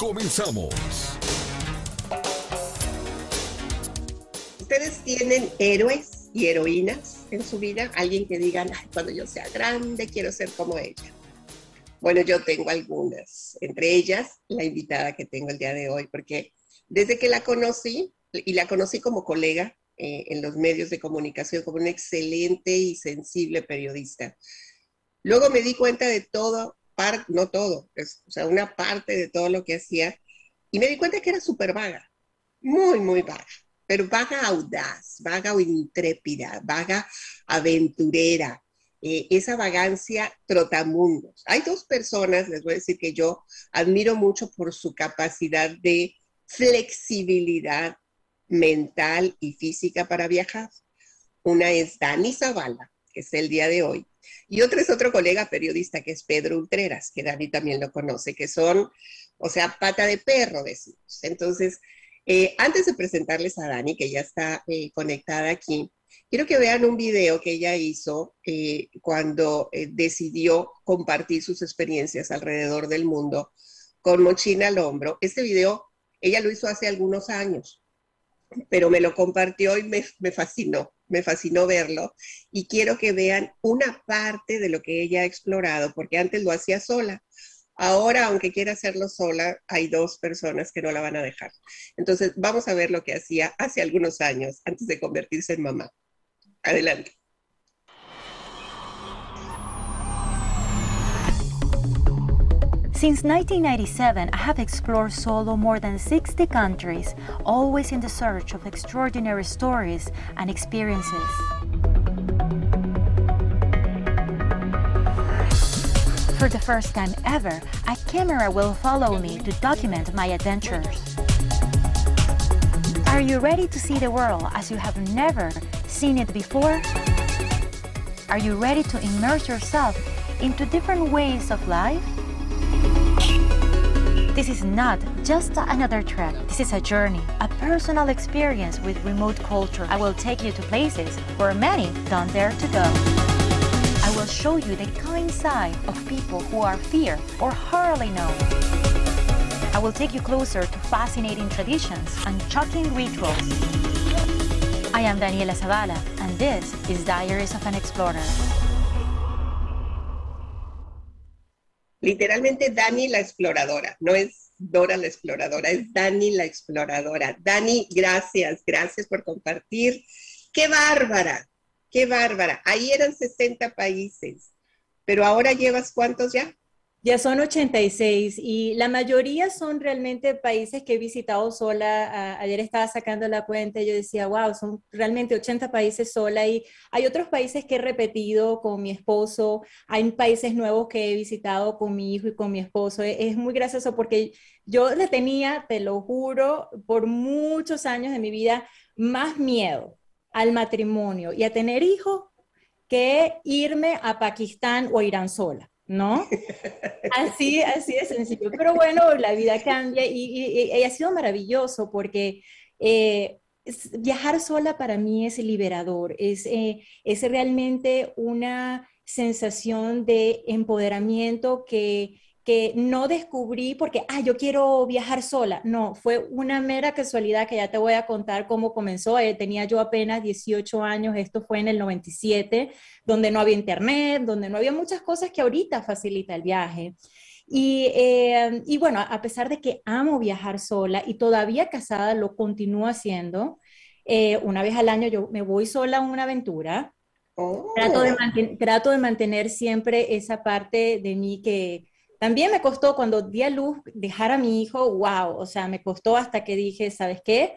Comenzamos. ¿Ustedes tienen héroes y heroínas en su vida? Alguien que digan, cuando yo sea grande quiero ser como ella. Bueno, yo tengo algunas, entre ellas la invitada que tengo el día de hoy, porque desde que la conocí, y la conocí como colega eh, en los medios de comunicación, como una excelente y sensible periodista, luego me di cuenta de todo no todo, o sea, una parte de todo lo que hacía, y me di cuenta que era súper vaga, muy, muy vaga, pero vaga audaz, vaga o intrépida, vaga aventurera, eh, esa vagancia trotamundos. Hay dos personas, les voy a decir que yo admiro mucho por su capacidad de flexibilidad mental y física para viajar. Una es Dani Zavala, que es el día de hoy, y otro es otro colega periodista que es Pedro Ultreras, que Dani también lo conoce, que son, o sea, pata de perro, decimos. Entonces, eh, antes de presentarles a Dani, que ya está eh, conectada aquí, quiero que vean un video que ella hizo eh, cuando decidió compartir sus experiencias alrededor del mundo con mochila al hombro. Este video ella lo hizo hace algunos años, pero me lo compartió y me, me fascinó me fascinó verlo y quiero que vean una parte de lo que ella ha explorado, porque antes lo hacía sola. Ahora, aunque quiera hacerlo sola, hay dos personas que no la van a dejar. Entonces, vamos a ver lo que hacía hace algunos años antes de convertirse en mamá. Adelante. Since 1997, I have explored solo more than 60 countries, always in the search of extraordinary stories and experiences. For the first time ever, a camera will follow me to document my adventures. Are you ready to see the world as you have never seen it before? Are you ready to immerse yourself into different ways of life? This is not just another trek. This is a journey, a personal experience with remote culture. I will take you to places where many don't dare to go. I will show you the kind side of people who are feared or hardly known. I will take you closer to fascinating traditions and shocking rituals. I am Daniela Zavala, and this is Diaries of an Explorer. Literalmente Dani la exploradora, no es Dora la exploradora, es Dani la exploradora. Dani, gracias, gracias por compartir. Qué bárbara, qué bárbara. Ahí eran 60 países, pero ahora llevas cuántos ya? Ya son 86 y la mayoría son realmente países que he visitado sola. ayer estaba sacando la cuenta y yo decía, wow, son realmente 80 países sola y hay otros países que he repetido con mi esposo, hay países nuevos que he visitado con mi hijo y con mi esposo. Es, es muy gracioso porque yo le tenía, te lo juro, por muchos años de mi vida más miedo al matrimonio y a tener hijos que irme a Pakistán o a Irán sola. ¿No? Así, así de sencillo. Pero bueno, la vida cambia y, ha sido maravilloso porque eh, viajar sola para mí es liberador, es, eh, es realmente una sensación de empoderamiento que que no descubrí porque, ah, yo quiero viajar sola. No, fue una mera casualidad que ya te voy a contar cómo comenzó. Eh, tenía yo apenas 18 años, esto fue en el 97, donde no había internet, donde no había muchas cosas que ahorita facilita el viaje. Y, eh, y bueno, a pesar de que amo viajar sola y todavía casada lo continúo haciendo, eh, una vez al año yo me voy sola a una aventura. Trato, de oh. trato de mantener siempre esa parte de mí que, también me costó cuando di a luz dejar a mi hijo, wow, o sea, me costó hasta que dije, ¿sabes qué?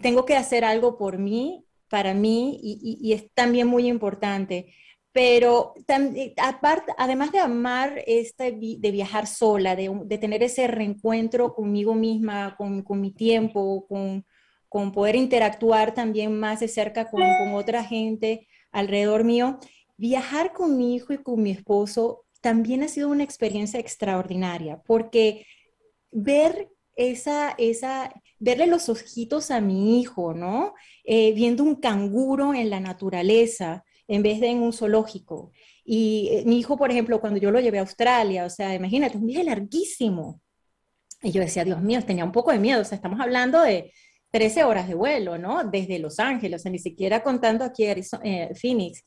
Tengo que hacer algo por mí, para mí, y, es también muy importante. pero eh, aparte, además de amar este, de viajar sola, de, tener ese reencuentro conmigo misma, con, mi tiempo, con, con, poder interactuar también más de cerca con, con otra gente alrededor mío, viajar con mi hijo y con mi esposo también ha sido una experiencia extraordinaria, porque ver esa, esa, verle los ojitos a mi hijo, ¿no? Eh, viendo un canguro en la naturaleza, en vez de en un zoológico. Y eh, mi hijo, por ejemplo, cuando yo lo llevé a Australia, o sea, imagínate, un viaje larguísimo. Y yo decía, Dios mío, tenía un poco de miedo, o sea, estamos hablando de 13 horas de vuelo, ¿no? Desde Los Ángeles, o sea, ni siquiera contando aquí eh, Phoenix.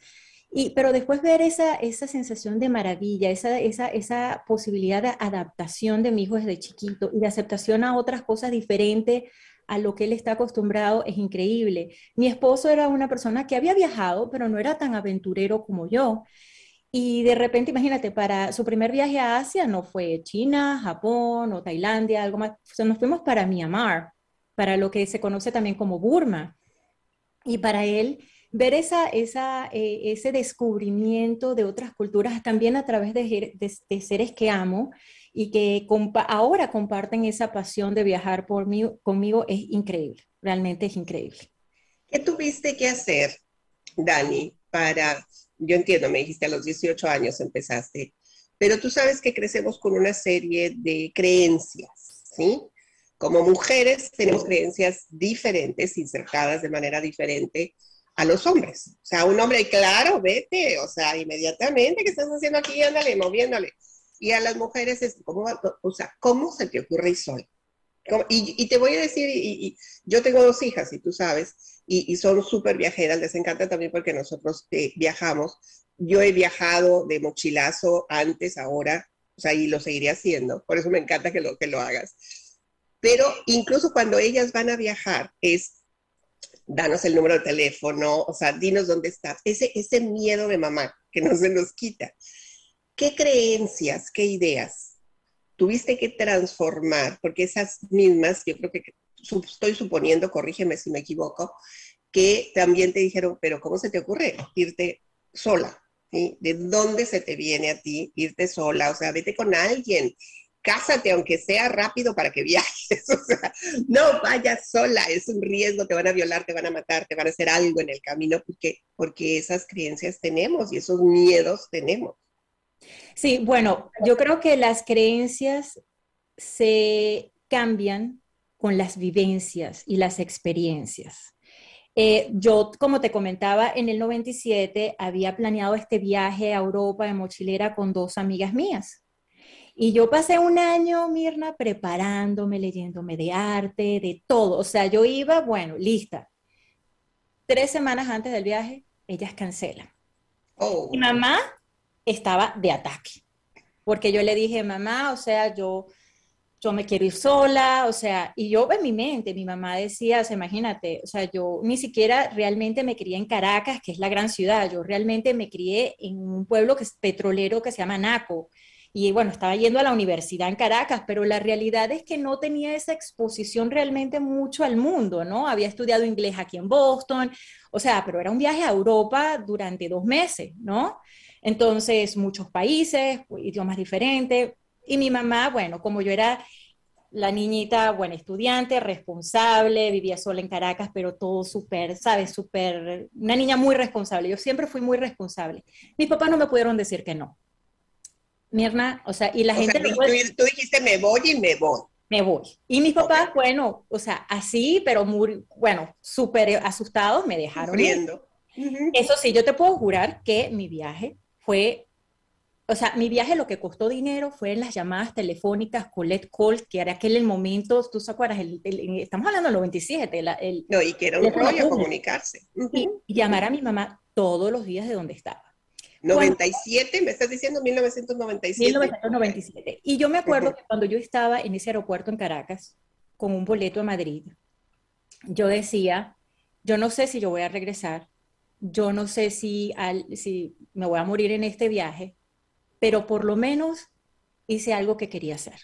Y, pero después ver esa, esa sensación de maravilla, esa, esa, esa posibilidad de adaptación de mi hijo desde chiquito y de aceptación a otras cosas diferentes a lo que él está acostumbrado es increíble. Mi esposo era una persona que había viajado, pero no era tan aventurero como yo. Y de repente, imagínate, para su primer viaje a Asia no fue China, Japón o Tailandia, algo más. O sea, nos fuimos para Myanmar, para lo que se conoce también como Burma. Y para él, ver esa, esa, eh, ese descubrimiento de otras culturas también a través de, de seres que amo y que ahora comparten esa pasión de viajar por mí, conmigo es increíble, realmente es increíble. ¿Qué tuviste que hacer, Dani, para, yo entiendo, me dijiste a los 18 años empezaste, pero tú sabes que crecemos con una serie de creencias, ¿sí? Como mujeres tenemos creencias diferentes, insertadas de manera diferente a los hombres. O sea, un hombre, claro, vete, o sea, inmediatamente, ¿qué estás haciendo aquí? Ándale, moviéndole y a las mujeres es, ¿cómo, o sea, ¿cómo se te ocurre ir sola? Y, y, te voy a decir, y, yo tengo dos hijas, y tú sabes, y, son súper viajeras, les encanta también porque nosotros eh, viajamos. Yo he viajado de mochilazo antes, ahora, o sea, y lo seguiré haciendo, por eso me encanta que lo, que lo hagas. Pero incluso cuando ellas van a viajar, es, danos el número de teléfono, o sea, dinos dónde estás, ese, miedo de mamá que no se nos quita. ¿Qué creencias, qué ideas tuviste que transformar? Porque esas mismas, yo creo que estoy suponiendo, corrígeme si me equivoco, que también te dijeron, pero ¿cómo se te ocurre irte sola? ¿De dónde se te viene a ti irte sola? O sea, vete con alguien, cásate aunque sea rápido para que viajes. No vayas sola, es un riesgo, te van a violar, te van a matar, te van a hacer algo en el camino, porque, porque esas creencias tenemos y esos miedos tenemos. Sí, bueno, yo creo que las creencias se cambian con las vivencias y las experiencias. Eh, yo, como te comentaba, en el 97 había planeado este viaje a Europa de mochilera con dos amigas mías. Y yo pasé un año, Mirna, preparándome, leyéndome de arte, de todo. O sea, yo iba, bueno, lista. Tres semanas antes del viaje, ellas cancelan. Oh. Mi mamá estaba de ataque. Porque yo le dije, mamá, o sea, yo, yo me quiero ir sola, o sea, y yo en mi mente, mi mamá decía, o sea, imagínate, o sea, yo ni siquiera realmente me crié en Caracas, que es la gran ciudad, yo realmente me crié en un pueblo que es petrolero que se llama Naco. Y bueno, estaba yendo a la universidad en Caracas, pero la realidad es que no tenía esa exposición realmente mucho al mundo, ¿no? Había estudiado inglés aquí en Boston, o sea, pero era un viaje a Europa durante dos meses, ¿no? Entonces, muchos países, idiomas diferentes. Y mi mamá, bueno, como yo era la niñita, buena estudiante, responsable, vivía sola en Caracas, pero todo súper, ¿sabes? Súper, una niña muy responsable. Yo siempre fui muy responsable. Mis papás no me pudieron decir que no. Mirna, o sea, y la gente... tú, dijiste, me voy y me voy. Me voy. Y mis papás, bueno, o sea, así, pero muy, bueno, súper asustados, me dejaron. Eso sí, yo te puedo jurar que mi viaje fue, o sea, mi viaje lo que costó dinero fue en las llamadas telefónicas Colette Call, que era aquel el momento, tú te acuerdas, estamos hablando del 97. el, no, y que era un rollo comunicarse. y, llamar a mi mamá todos los días de donde estaba. 97, me estás diciendo 1997. 1997. Y yo me acuerdo que cuando yo estaba en ese aeropuerto en Caracas con un boleto a Madrid, yo decía, yo no sé si yo voy a regresar, yo no sé si, si me voy a morir en este viaje, pero por lo menos hice algo que quería hacer.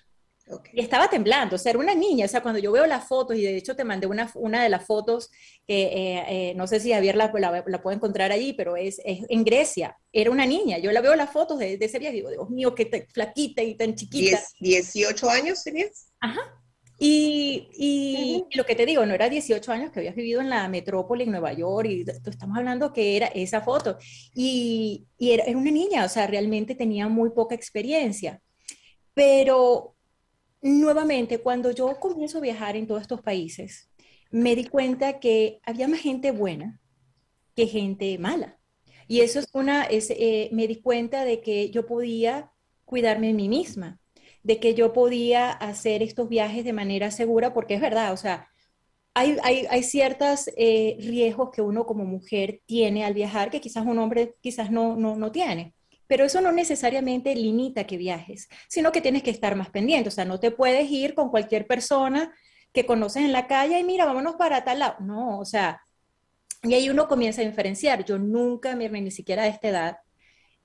Y estaba temblando, o sea, era una niña, o sea, cuando yo veo las fotos, y de hecho te mandé una, una de las fotos que eh, eh, no sé si Javier la, la, puede encontrar allí, pero es, es, en Grecia, era una niña, yo la veo las fotos de, de ese viaje y digo, Dios mío, qué flaquita y tan chiquita. ¿18 años tenías? Ajá. Y, y, lo que te digo, no era 18 años que habías vivido en la metrópoli en Nueva York, y estamos hablando que era esa foto. Y, y era, era una niña, o sea, realmente tenía muy poca experiencia. Pero nuevamente, cuando yo comienzo a viajar en todos estos países, me di cuenta que había más gente buena que gente mala. Y eso es una, es, eh, me di cuenta de que yo podía cuidarme de mí misma, de que yo podía hacer estos viajes de manera segura, porque es verdad, o sea, hay, hay, hay ciertos eh, riesgos que uno como mujer tiene al viajar que quizás un hombre quizás no, no, no tiene. Pero eso no necesariamente limita que viajes, sino que tienes que estar más pendiente. O sea, no te puedes ir con cualquier persona que conoces en la calle y mira, vámonos para tal lado. No, o sea, y ahí uno comienza a diferenciar. Yo nunca, ni siquiera a esta edad,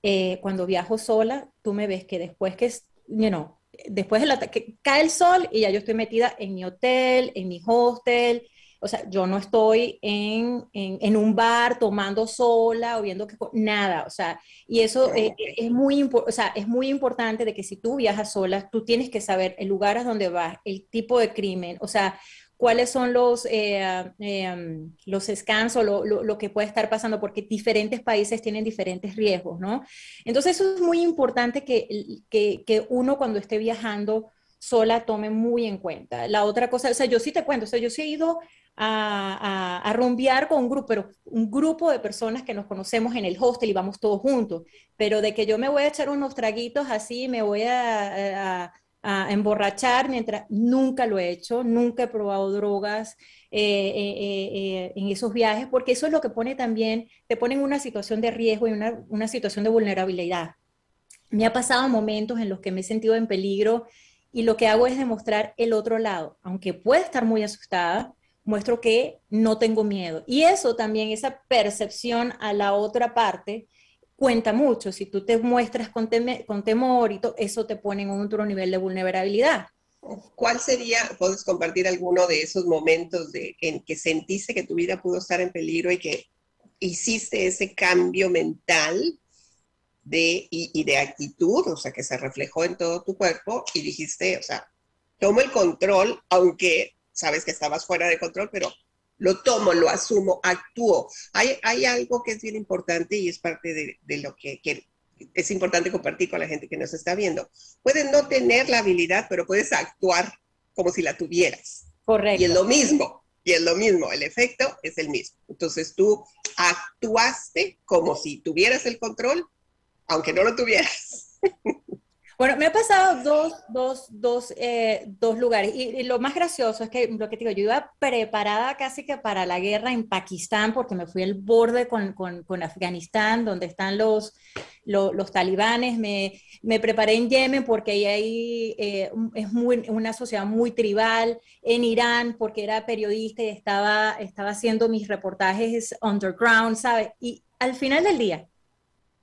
eh, cuando viajo sola, tú me ves que después que, you know, después de la, que cae el sol y ya yo estoy metida en mi hotel, en mi hostel, o sea, yo no estoy en, en, un bar tomando sola o viendo que nada, o sea, y eso eh, es, muy o sea, es muy importante de que si tú viajas sola, tú tienes que saber el lugar a donde vas, el tipo de crimen, o sea, cuáles son los, eh, eh, los scans o lo, lo, que puede estar pasando, porque diferentes países tienen diferentes riesgos, ¿no? Entonces eso es muy importante que, que, que uno cuando esté viajando sola tome muy en cuenta. La otra cosa, o sea, yo sí te cuento, o sea, yo sí he ido a, a, rumbear con un grupo, un grupo de personas que nos conocemos en el hostel y vamos todos juntos, pero de que yo me voy a echar unos traguitos así, me voy a, a emborrachar mientras nunca lo he hecho, nunca he probado drogas eh, eh, eh, en esos viajes, porque eso es lo que pone también, te pone en una situación de riesgo y una, una situación de vulnerabilidad. Me ha pasado momentos en los que me he sentido en peligro y lo que hago es demostrar el otro lado, aunque pueda estar muy asustada, muestro que no tengo miedo. Y eso también, esa percepción a la otra parte, cuenta mucho. Si tú te muestras con, temor y todo, eso te pone en otro nivel de vulnerabilidad. ¿Cuál sería, puedes compartir alguno de esos momentos de, en que sentiste que tu vida pudo estar en peligro y que hiciste ese cambio mental de, y, y de actitud, o sea, que se reflejó en todo tu cuerpo y dijiste, o sea, tomo el control, aunque sabes que estabas fuera de control, pero lo tomo, lo asumo, actúo. Hay, hay algo que es bien importante y es parte de, lo que, es importante compartir con la gente que nos está viendo. Puedes no tener la habilidad, pero puedes actuar como si la tuvieras. Correcto. Y es lo mismo, y es lo mismo, el efecto es el mismo. Entonces tú actuaste como si tuvieras el control, aunque no lo tuvieras. Bueno, me ha pasado dos, dos, dos, eh, dos lugares y, lo más gracioso es que lo que te digo, yo iba preparada casi que para la guerra en Pakistán porque me fui al borde con, con, con Afganistán, donde están los, los, talibanes, me, me, preparé en Yemen porque ahí hay, eh, es muy, una sociedad muy tribal, en Irán porque era periodista y estaba, estaba haciendo mis reportajes underground, ¿sabes? Y al final del día,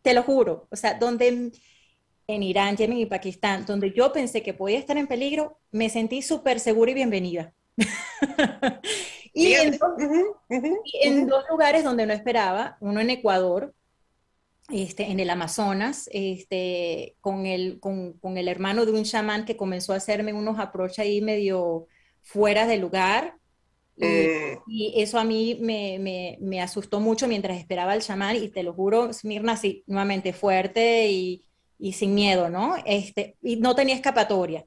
te lo juro, o sea, donde en Irán, Yemen y Pakistán, donde yo pensé que podía estar en peligro, me sentí súper segura y bienvenida. y, en dos, lugares donde no esperaba, uno en Ecuador, este, en el Amazonas, este, con, el, con, con, el hermano de un chamán que comenzó a hacerme unos approach ahí medio fuera de lugar. Y, mm. y eso a mí me, me, me, asustó mucho mientras esperaba al chamán y te lo juro, Mirna, sí, nuevamente fuerte y, y sin miedo, ¿no? Este, y no tenía escapatoria.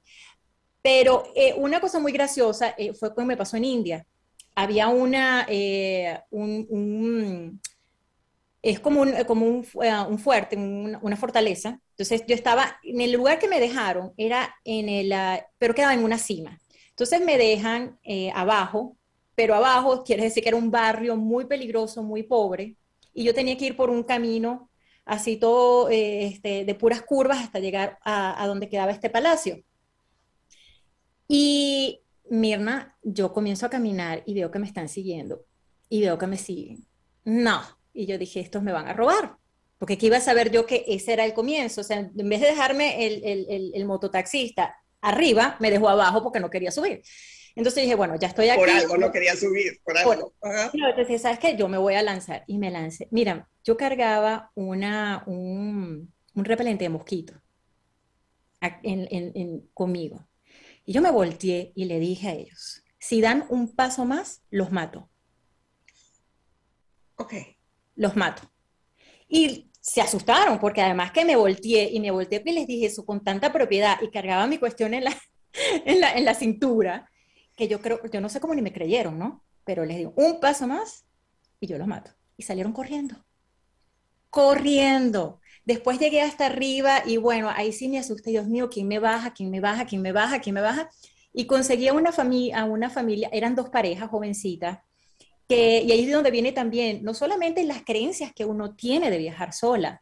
Pero eh, una cosa muy graciosa eh, fue cuando me pasó en India. Había una, eh, un, es como un, como un, un fuerte, una fortaleza. Entonces yo estaba, en el lugar que me dejaron, era en el, ah, pero quedaba en una cima. Entonces me dejan abajo, pero abajo quiere decir que era un barrio muy peligroso, muy pobre, y yo tenía que ir por un camino así todo eh, este, de puras curvas hasta llegar a, donde quedaba este palacio. Y Mirna, yo comienzo a caminar y veo que me están siguiendo y veo que me siguen. No. Y yo dije, estos me van a robar. Porque aquí iba a saber yo que ese era el comienzo. O sea, en vez de dejarme el, el, el, mototaxista arriba, me dejó abajo porque no quería subir. Entonces dije, bueno, ya estoy aquí. Por algo no quería subir, por algo. entonces, ¿sabes qué? Yo me voy a lanzar y me lancé. Mira, yo cargaba una, un, un repelente de mosquito en, en, conmigo. Y yo me volteé y le dije a ellos, si dan un paso más, los mato. Ok. Los mato. Y se asustaron porque además que me volteé y me volteé y les dije eso con tanta propiedad y cargaba mi cuestión en la, en la, en la cintura que yo creo, yo no sé cómo ni me creyeron, ¿no? Pero les digo, un paso más y yo los mato. Y salieron corriendo. Corriendo. Después llegué hasta arriba y bueno, ahí sí me asusté, Dios mío, ¿quién me baja? ¿Quién me baja? ¿Quién me baja? ¿Quién me baja? Y conseguí a una, familia, una familia, eran dos parejas jovencitas, que, y ahí es donde viene también, no solamente las creencias que uno tiene de viajar sola,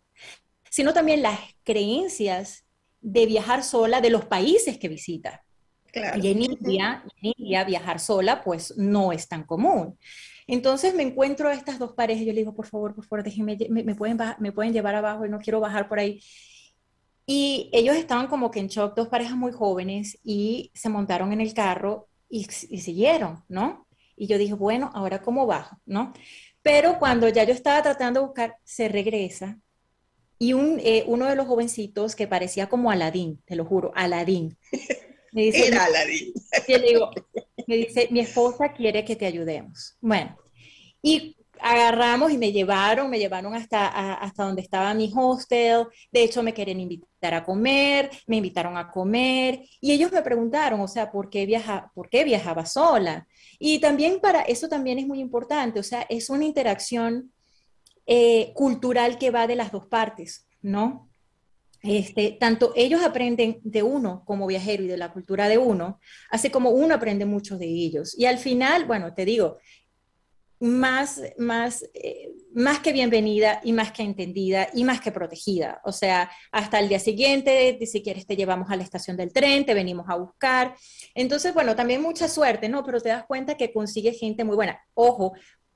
sino también las creencias de viajar sola de los países que visita. Y en India, viajar sola pues no es tan común. Entonces me encuentro a estas dos parejas y yo le digo, por favor, por favor, déjenme, me, pueden, me pueden llevar abajo y no quiero bajar por ahí. Y ellos estaban como que en shock, dos parejas muy jóvenes, y se montaron en el carro y, siguieron, ¿no? Y yo dije, bueno, ahora cómo bajo, ¿no? Pero cuando ya yo estaba tratando de buscar, se regresa y un, eh, uno de los jovencitos que parecía como Aladín, te lo juro, Aladín, me dice, Era me dice, mi esposa quiere que te ayudemos. Bueno, y agarramos y me llevaron, me llevaron hasta, hasta donde estaba mi hostel. De hecho, me querían invitar a comer, me invitaron a comer y ellos me preguntaron, o sea, ¿por qué, viaja, ¿por qué viajaba sola? Y también para eso también es muy importante, o sea, es una interacción eh, cultural que va de las dos partes, ¿no? Este, tanto ellos aprenden de uno como viajero y de la cultura de uno, así como uno aprende mucho de ellos. Y al final, bueno, te digo, más, más, eh, más que bienvenida y más que entendida y más que protegida. O sea, hasta el día siguiente, si quieres, te llevamos a la estación del tren, te venimos a buscar. Entonces, bueno, también mucha suerte, ¿no? Pero te das cuenta que consigue gente muy buena. Ojo,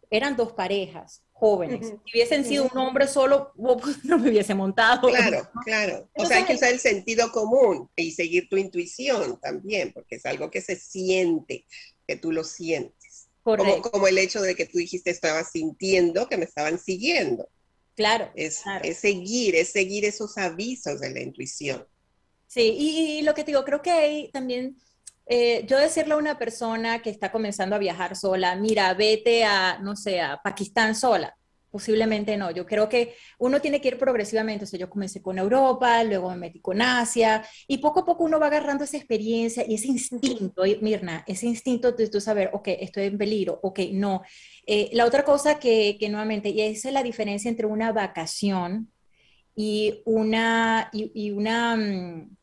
eran dos parejas jóvenes. Si hubiesen sido un hombre solo, no me hubiese montado. Claro, claro. O sea, hay que usar el sentido común y seguir tu intuición también, porque es algo que se siente, que tú lo sientes. Como, como, el hecho de que tú dijiste estabas sintiendo que me estaban siguiendo. Claro es, es seguir, es seguir esos avisos de la intuición. Sí, y, y lo que te digo, creo que hay también eh, yo decirle a una persona que está comenzando a viajar sola, mira, vete a, no sé, a Pakistán sola, posiblemente no. Yo creo que uno tiene que ir progresivamente. O sea, yo comencé con Europa, luego me metí con Asia, y poco a poco uno va agarrando esa experiencia y ese instinto, Mirna, ese instinto de tú saber, ok, estoy en peligro, ok, no. Eh, la otra cosa que, que, nuevamente, y esa es la diferencia entre una vacación y una, y, una mm,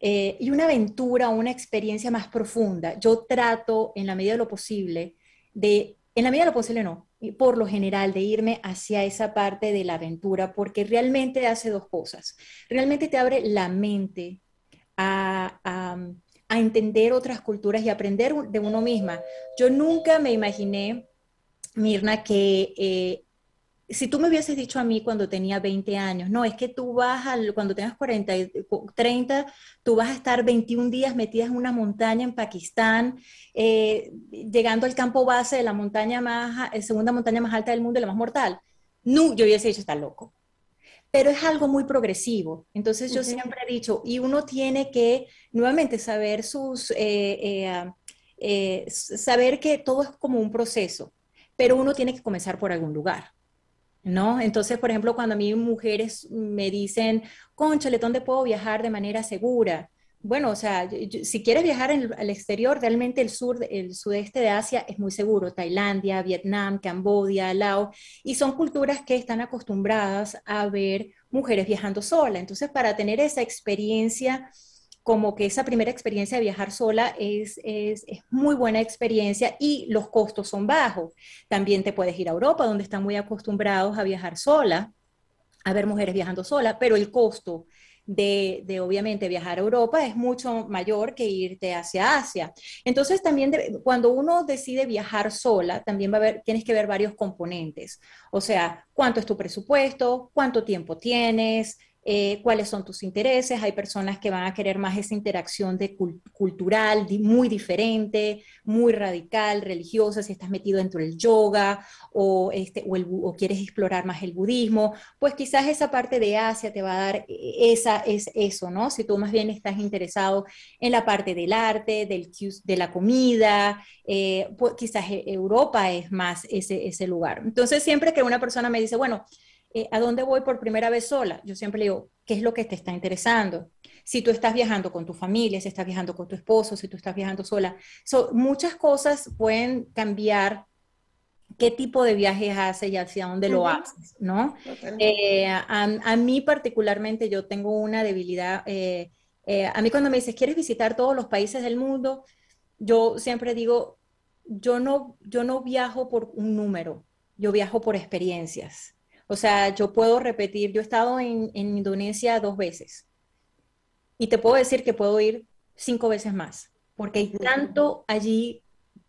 eh, y una aventura, una experiencia más profunda. Yo trato en la medida de lo posible de, en la medida de lo posible no, por lo general de irme hacia esa parte de la aventura porque realmente hace dos cosas. Realmente te abre la mente a, a entender otras culturas y aprender de uno misma. Yo nunca me imaginé, Mirna, que eh, si tú me hubieses dicho a mí cuando tenía 20 años, no, es que tú vas, al, cuando tengas 40, 30, tú vas a estar 21 días metidas en una montaña en Pakistán, eh, llegando al campo base de la montaña más, eh, segunda montaña más alta del mundo y la más mortal. No, yo hubiese dicho, está loco. Pero es algo muy progresivo. Entonces yo siempre he dicho, y uno tiene que nuevamente saber sus, eh, saber que todo es como un proceso, pero uno tiene que comenzar por algún lugar. ¿No? Entonces, por ejemplo, cuando a mí mujeres me dicen, conchale, ¿dónde puedo viajar de manera segura? Bueno, o sea, si quieres viajar al exterior, realmente el sur, el sudeste de Asia es muy seguro. Tailandia, Vietnam, Camboya, Laos, y son culturas que están acostumbradas a ver mujeres viajando sola. Entonces, para tener esa experiencia como que esa primera experiencia de viajar sola es, es, muy buena experiencia y los costos son bajos. También te puedes ir a Europa, donde están muy acostumbrados a viajar sola, a ver mujeres viajando sola, pero el costo de, de, obviamente viajar a Europa es mucho mayor que irte hacia Asia. Entonces también cuando uno decide viajar sola, también va a ver, tienes que ver varios componentes. O sea, cuánto es tu presupuesto, cuánto tiempo tienes, eh, cuáles son tus intereses. Hay personas que van a querer más esa interacción de cultural, muy diferente, muy radical, religiosa, si estás metido dentro del yoga o, este, o, quieres explorar más el budismo, pues quizás esa parte de Asia te va a dar eh, esa, es eso, ¿no? Si tú más bien estás interesado en la parte del arte, del, de la comida, eh, pues quizás Europa es más ese, ese lugar. Entonces, siempre que una persona me dice, bueno, eh, ¿a dónde voy por primera vez sola? Yo siempre le digo, ¿qué es lo que te está interesando? Si tú estás viajando con tu familia, si estás viajando con tu esposo, si tú estás viajando sola. muchas cosas pueden cambiar qué tipo de viajes haces y hacia dónde lo haces, ¿no? Eh, a, mí particularmente yo tengo una debilidad. Eh, a mí cuando me dices, ¿quieres visitar todos los países del mundo? Yo siempre digo, yo no, yo no viajo por un número, yo viajo por experiencias. O sea, yo puedo repetir, yo he estado en, Indonesia dos veces. Y te puedo decir que puedo ir cinco veces más, porque hay tanto allí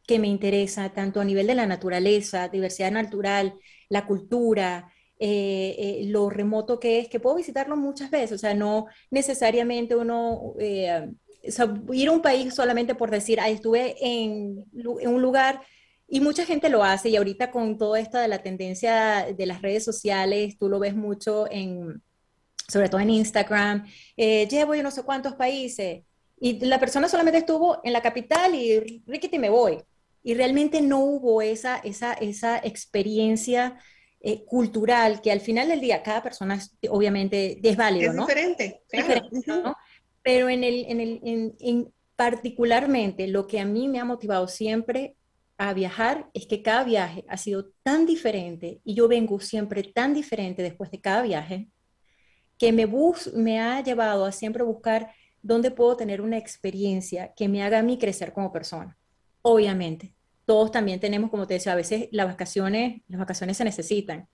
que me interesa, tanto a nivel de la naturaleza, diversidad natural, la cultura, eh, eh, lo remoto que es, que puedo visitarlo muchas veces, o sea, no necesariamente uno... Eh, ir a un país solamente por decir, ah, estuve en, en un lugar y mucha gente lo hace y ahorita con todo esto de la tendencia de las redes sociales, tú lo ves mucho en, sobre todo en Instagram, eh, llevo yo no sé cuántos países y la persona solamente estuvo en la capital y Ricky me voy. Y realmente no hubo esa, esa, esa experiencia eh, cultural que al final del día cada persona obviamente es válido, es Diferente, diferente, ¿no? Pero en el, en el, en, en particularmente lo que a mí me ha motivado siempre a viajar es que cada viaje ha sido tan diferente y yo vengo siempre tan diferente después de cada viaje que me, bus me ha llevado a siempre buscar dónde puedo tener una experiencia que me haga a mí crecer como persona. Obviamente, todos también tenemos, como te decía, a veces las vacaciones, las vacaciones se necesitan.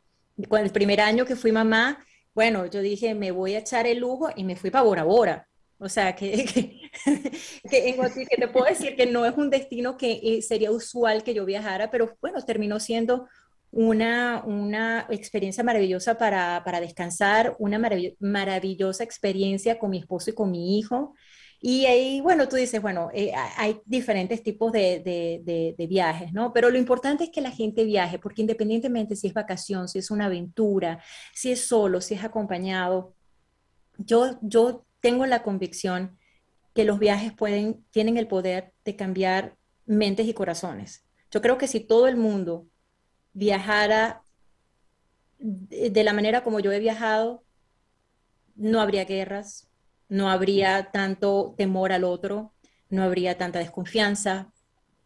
Cuando el primer año que fui mamá, bueno, yo dije, me voy a echar el lujo y me fui para Bora Bora. O sea, que, que, te puedo decir que no es un destino que eh, sería usual que yo viajara, pero bueno, terminó siendo una, una experiencia maravillosa para, para descansar, una maravillosa experiencia con mi esposo y con mi hijo. Y ahí, bueno, tú dices, bueno, eh, hay diferentes tipos de, de, de, viajes, ¿no? Pero lo importante es que la gente viaje, porque independientemente si es vacación, si es una aventura, si es solo, si es acompañado, yo, yo tengo la convicción que los viajes pueden, tienen el poder de cambiar mentes y corazones. Yo creo que si todo el mundo viajara de la manera como yo he viajado, no habría guerras, no habría tanto temor al otro, no habría tanta desconfianza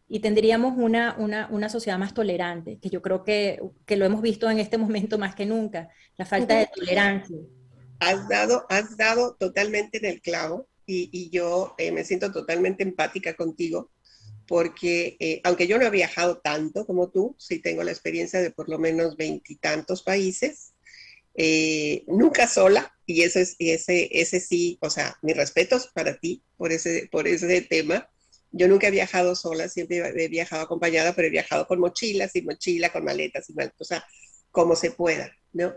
y tendríamos una, una, sociedad más tolerante, que yo creo que, que, lo hemos visto en este momento más que nunca, la falta de tolerancia has dado, has dado totalmente en el clavo y, yo eh, me siento totalmente empática contigo porque eh, aunque yo no he viajado tanto como tú, sí tengo la experiencia de por lo menos veintitantos países, eh, nunca sola, y ese, ese, ese sí, o sea, mis respetos para ti por ese, por ese tema. Yo nunca he viajado sola, siempre he viajado acompañada, pero he viajado con mochilas, y mochila, con maletas, y maletas, o sea, como se pueda, ¿no?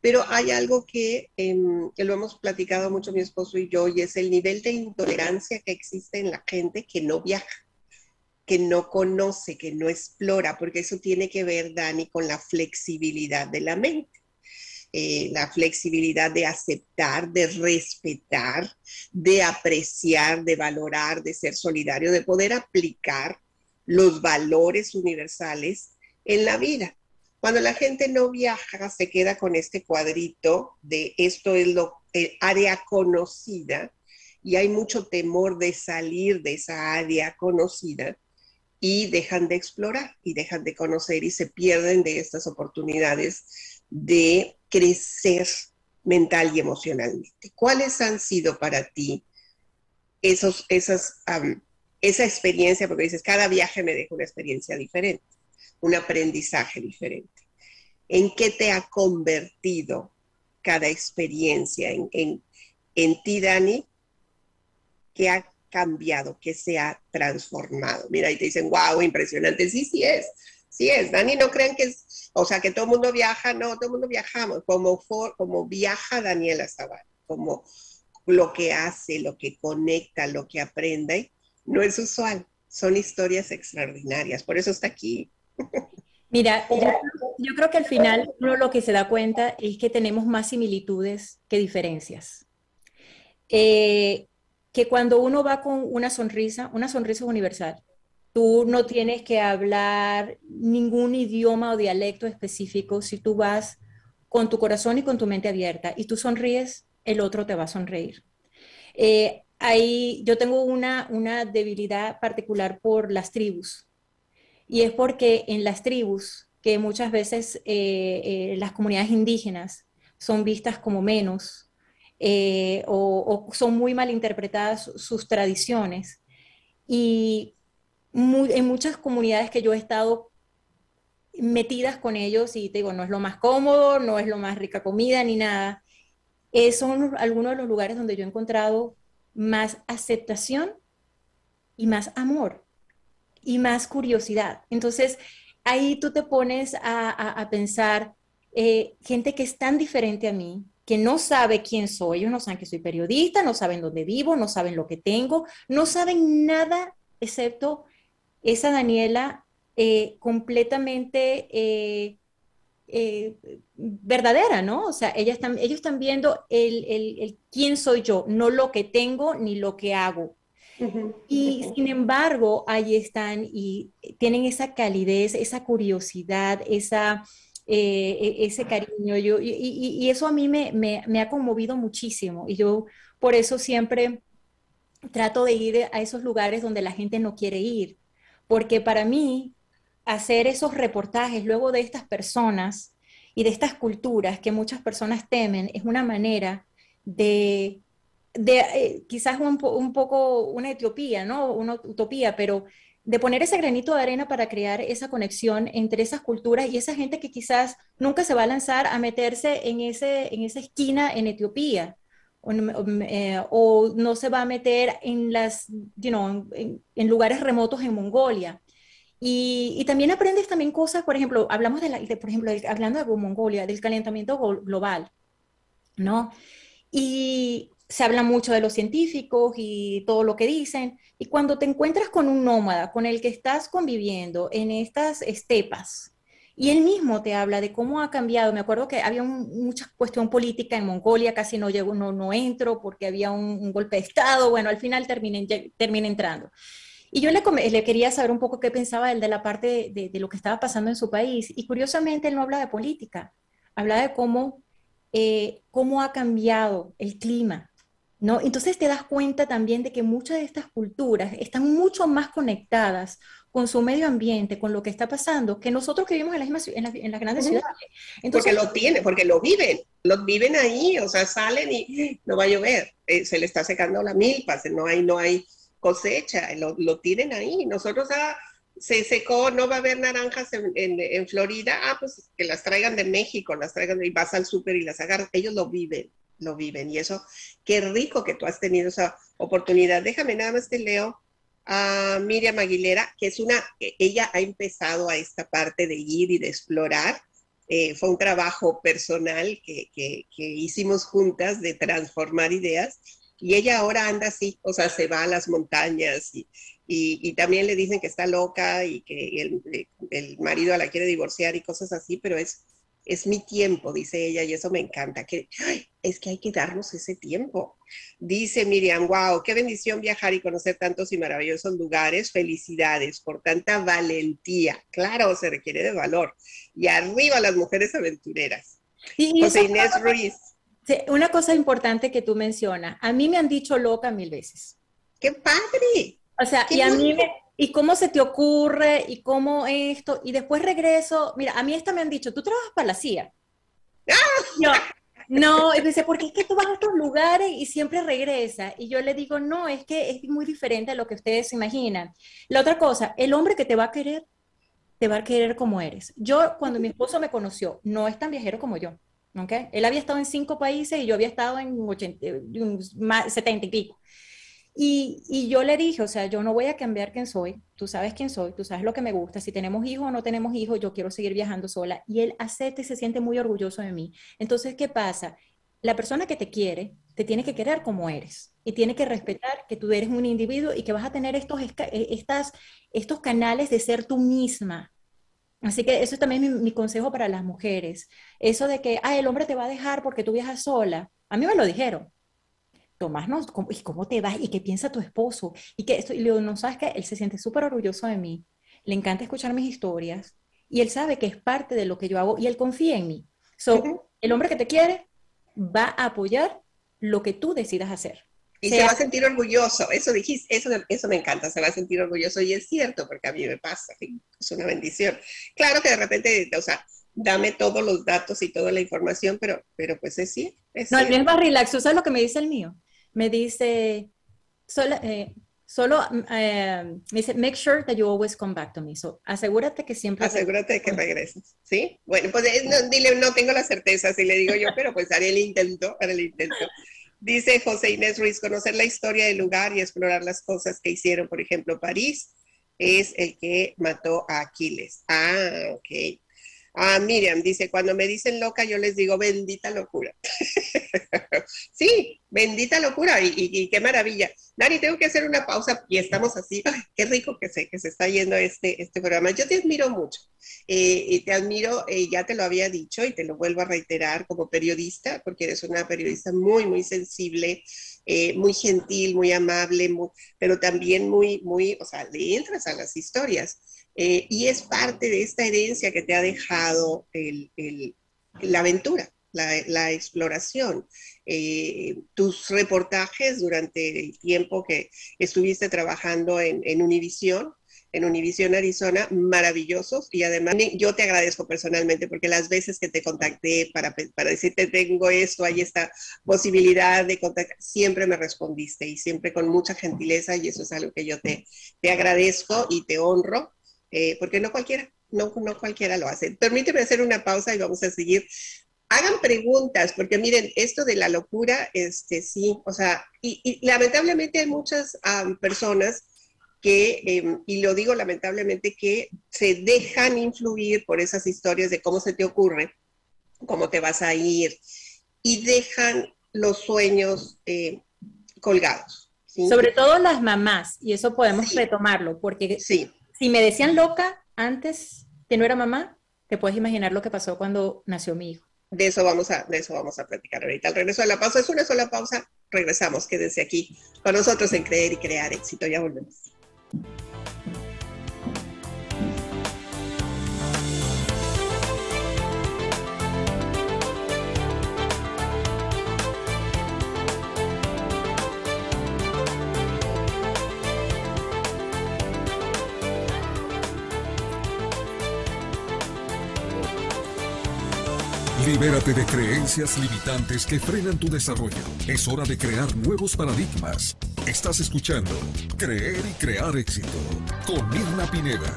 Pero hay algo em, que, lo hemos platicado mucho mi esposo y yo, y es el nivel de intolerancia que existe en la gente que no viaja, que no conoce, que no explora, porque eso tiene que ver, Dani, con la flexibilidad de la mente. Eh, la flexibilidad de aceptar, de respetar, de apreciar, de valorar, de ser solidario, de poder aplicar los valores universales en la vida. Cuando la gente no viaja, se queda con este cuadrito de esto es lo el área conocida y hay mucho temor de salir de esa área conocida y dejan de explorar y dejan de conocer y se pierden de estas oportunidades de crecer mental y emocionalmente. ¿Cuáles han sido para ti esa experiencia? Porque dices, cada viaje me deja una experiencia diferente un aprendizaje diferente. ¿En qué te ha convertido cada experiencia en, en, ti, Dani? ¿Qué ha cambiado? ¿Qué se ha transformado? Mira, y te dicen, wow, impresionante. Sí, sí es. Sí es. Dani, no crean que es, o sea, que todo el mundo viaja. No, todo el mundo viajamos. Como, como viaja Daniela Zavala. cómo lo que hace, lo que conecta, lo que aprende, no es usual. Son historias extraordinarias. Por eso está aquí. Mira, yo, creo que al final uno lo que se da cuenta es que tenemos más similitudes que diferencias. Eh, que cuando uno va con una sonrisa, una sonrisa es universal. Tú no tienes que hablar ningún idioma o dialecto específico. Si tú vas con tu corazón y con tu mente abierta y tú sonríes, el otro te va a sonreír. Eh, ahí yo tengo una, una debilidad particular por las tribus. Y es porque en las tribus, que muchas veces eh, eh, las comunidades indígenas son vistas como menos o, son muy mal interpretadas sus tradiciones. Y en muchas comunidades que yo he estado metidas con ellos y digo, no es lo más cómodo, no es lo más rica comida ni nada, eh, son algunos de los lugares donde yo he encontrado más aceptación y más amor y más curiosidad. Entonces, ahí tú te pones a, pensar, eh, gente que es tan diferente a mí, que no sabe quién soy, ellos no saben que soy periodista, no saben dónde vivo, no saben lo que tengo, no saben nada excepto esa Daniela eh, completamente eh, verdadera, ¿no? O sea, ellos están viendo el, quién soy yo, no lo que tengo ni lo que hago. Y sin embargo, ahí están y tienen esa calidez, esa curiosidad, esa, e, ese cariño. Yo, y, eso a mí me, me, ha conmovido muchísimo. Y yo por eso siempre trato de ir a esos lugares donde la gente no quiere ir. Porque para mí hacer esos reportajes luego de estas personas y de estas culturas que muchas personas temen es una manera de, de eh, quizás un, un, poco una etiopía, ¿no? Una utopía, pero de poner ese granito de arena para crear esa conexión entre esas culturas y esa gente que quizás nunca se va a lanzar a meterse en, ese, en esa esquina en Etiopía. O, eh, no se va a meter en, las, you know, en lugares remotos en Mongolia. Y, también aprendes también cosas, por ejemplo, hablamos de, la, por ejemplo, hablando de Mongolia, del calentamiento global, ¿no? Y se habla mucho de los científicos y todo lo que dicen, y cuando te encuentras con un nómada con el que estás conviviendo en estas estepas, y él mismo te habla de cómo ha cambiado. Me acuerdo que había mucha cuestión política en Mongolia, casi no llego, no, no entro porque había un, golpe de Estado. Bueno, al final terminé, entrando. Y yo le, quería saber un poco qué pensaba él de la parte de, de, lo que estaba pasando en su país. Y curiosamente él no habla de política, habla de cómo, eh, cómo ha cambiado el clima. ¿No? Entonces te das cuenta también de que muchas de estas culturas están mucho más conectadas con su medio ambiente, con lo que está pasando, que nosotros que vivimos en las, en en las grandes ciudades. Entonces, porque lo tienen, porque lo viven, lo viven ahí, o sea, salen y no va a llover, eh, se le está secando la milpa, no hay, no hay cosecha, lo, lo tienen ahí. Nosotros ah, se secó, no va a haber naranjas en, en, Florida, ah, pues que las traigan de México, las traigan y vas al súper y las agarras. Ellos lo viven, lo viven. Y eso, qué rico que tú has tenido esa oportunidad. Déjame nada más te leo a Miriam Aguilera, que es una, ella ha empezado a esta parte de ir y de explorar. Eh, fue un trabajo personal que, que, hicimos juntas de transformar ideas y ella ahora anda así, o sea, se va a las montañas y, y, también le dicen que está loca y que el, el, marido la quiere divorciar y cosas así, pero es, es mi tiempo, dice ella, y eso me encanta, que es que hay que darnos ese tiempo. Dice Miriam, wow, qué bendición viajar y conocer tantos y maravillosos lugares, felicidades por tanta valentía. Claro, se requiere de valor. Y arriba las mujeres aventureras. José Inés Ruiz una cosa importante que tú mencionas, a mí me han dicho loca mil veces. ¡Qué padre! O sea, y a mí ¿y cómo se te ocurre? ¿Y cómo esto? Y después regreso, mira, a mí esta me han dicho, tú trabajas para la CIA. ¡Ah! no, y dice, porque es que tú vas a estos lugares y siempre regresa. Y yo le digo, no, es que es muy diferente a lo que ustedes se imaginan. La otra cosa, el hombre que te va a querer, te va a querer como eres. Yo, cuando mi esposo me conoció, no es tan viajero como yo. Okay. Él había estado en cinco países y yo había estado en 80, 70 y pico. Y, yo le dije, o sea, yo no voy a cambiar quién soy, tú sabes quién soy, tú sabes lo que me gusta, si tenemos hijos o no tenemos hijos, yo quiero seguir viajando sola. Y él acepta y se siente muy orgulloso de mí. Entonces, ¿qué pasa? La persona que te quiere te tiene que querer como eres y tiene que respetar que tú eres un individuo y que vas a tener estos, eh, estas, estos canales de ser tú misma. Así que eso es también mi, consejo para las mujeres. Eso de que, ah, el hombre te va a dejar porque tú viajas sola. A mí me lo dijeron. Tomás, no, ¿cómo, ¿y cómo te vas? ¿Y qué piensa tu esposo? Y que esto, y le digo, no sabes que él se siente súper orgulloso de mí. Le encanta escuchar mis historias y él sabe que es parte de lo que yo hago y él confía en mí. So, el hombre que te quiere va a apoyar lo que tú decidas hacer. Y se va a sentir orgulloso, eso dijiste, eso, eso me encanta, se va a sentir orgulloso y es cierto, porque a mí me pasa, es una bendición. Claro que de repente, o sea, dame todos los datos y toda la información, pero, pero pues es sí. no, el mío es más relax, ¿sabes lo que me dice el mío? Me dice, solo, eh, solo eh, me dice, make sure that you always come back to me. So, asegúrate que siempre. Asegúrate de que regreses. ¿Sí? Bueno, pues eh, no, dile, no tengo la certeza si le digo yo, pero pues haré el intento, haré el intento. Dice José Inés Ruiz, conocer la historia del lugar y explorar las cosas que hicieron, por ejemplo, París es el que mató a Aquiles. Ah, ok. Ah, Miriam dice, cuando me dicen loca, yo les digo, bendita locura. sí, bendita locura y, qué maravilla. Dani, tengo que hacer una pausa y estamos así. qué rico que se, que se está yendo este, este programa. Yo te admiro mucho eh, y te admiro, eh, ya te lo había dicho y te lo vuelvo a reiterar como periodista, porque eres una periodista muy, muy sensible, eh, muy gentil, muy amable, pero también muy, muy, o sea, le entras a las historias. Eh, y es parte de esta herencia que te ha dejado la aventura, la, exploración. Eh, tus reportajes durante el tiempo que estuviste trabajando en, en Univisión, en Univisión Arizona, maravillosos. Y además yo te agradezco personalmente porque las veces que te contacté para, para decirte tengo esto, hay esta posibilidad de contactar, siempre me respondiste y siempre con mucha gentileza y eso es algo que yo te, te agradezco y te honro. Eh, porque no cualquiera, no, no cualquiera lo hace. Permíteme hacer una pausa y vamos a seguir. Hagan preguntas, porque miren, esto de la locura, este sí, o sea, y, lamentablemente hay muchas personas que, em, y lo digo lamentablemente, que se dejan influir por esas historias de cómo se te ocurre, cómo te vas a ir, y dejan los sueños eh, colgados. Sobre todo las mamás, y eso podemos retomarlo, porque sí si me decían loca antes que no era mamá, te puedes imaginar lo que pasó cuando nació mi hijo. De eso vamos a, de eso vamos a platicar ahorita. Al regreso de la pausa es una sola pausa. Regresamos, quédense aquí con nosotros en Creer y Crear Éxito. Ya volvemos. Libérate de creencias limitantes que frenan tu desarrollo. Es hora de crear nuevos paradigmas. Estás escuchando Creer y Crear Éxito con Mirna Pineda.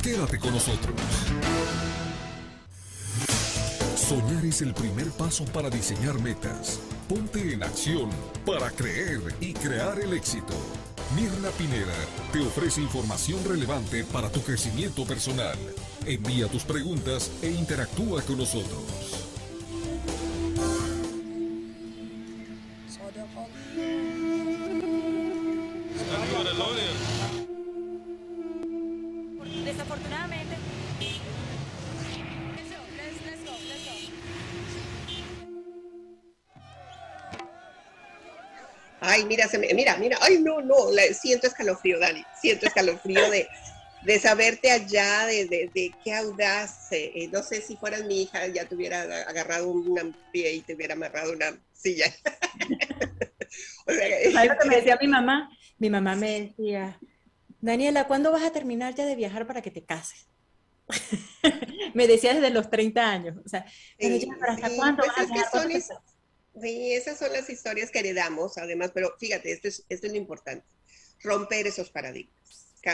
Quédate con nosotros. Soñar es el primer paso para diseñar metas. Ponte en acción para creer y crear el éxito. Mirna Pineda te ofrece información relevante para tu crecimiento personal. Envía tus preguntas e interactúa con nosotros. Ay, mira, se me, mira, mira, ay, no, no, siento escalofrío, Dani, siento escalofrío de, de saberte allá, de, de, qué audaz, eh, eh, no sé si fueras mi hija, ya te hubiera agarrado un pie y te hubiera amarrado una silla. o sea, lo que me decía mi mamá? Mi mamá me decía, Daniela, ¿cuándo vas a terminar ya de viajar para que te cases? me decía desde los 30 años, o sea, ¿hasta cuándo pues vas a viajar? Sí, esas son las historias que heredamos, además, pero fíjate, esto es, lo importante, romper esos paradigmas,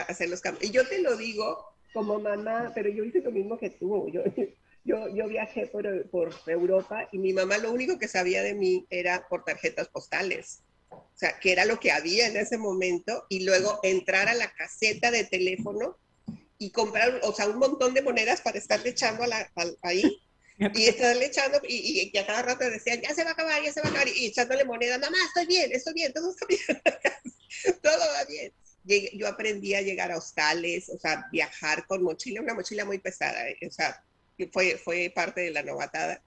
hacer los cambios. Y yo te lo digo como mamá, pero yo hice lo mismo que tú. Yo, viajé por, Europa y mi mamá lo único que sabía de mí era por tarjetas postales. O sea, que era lo que había en ese momento y luego entrar a la caseta de teléfono y comprar, o sea, un montón de monedas para estar echando a ahí Y estarle echando, y, y, a cada rato decían, ya se va a acabar, ya se va a acabar, y echándole moneda, mamá, estoy bien, estoy bien, todo está bien, todo va bien. Yo aprendí a llegar a hostales, o sea, viajar con mochila, una mochila muy pesada, eh, o sea, fue, fue parte de la novatada.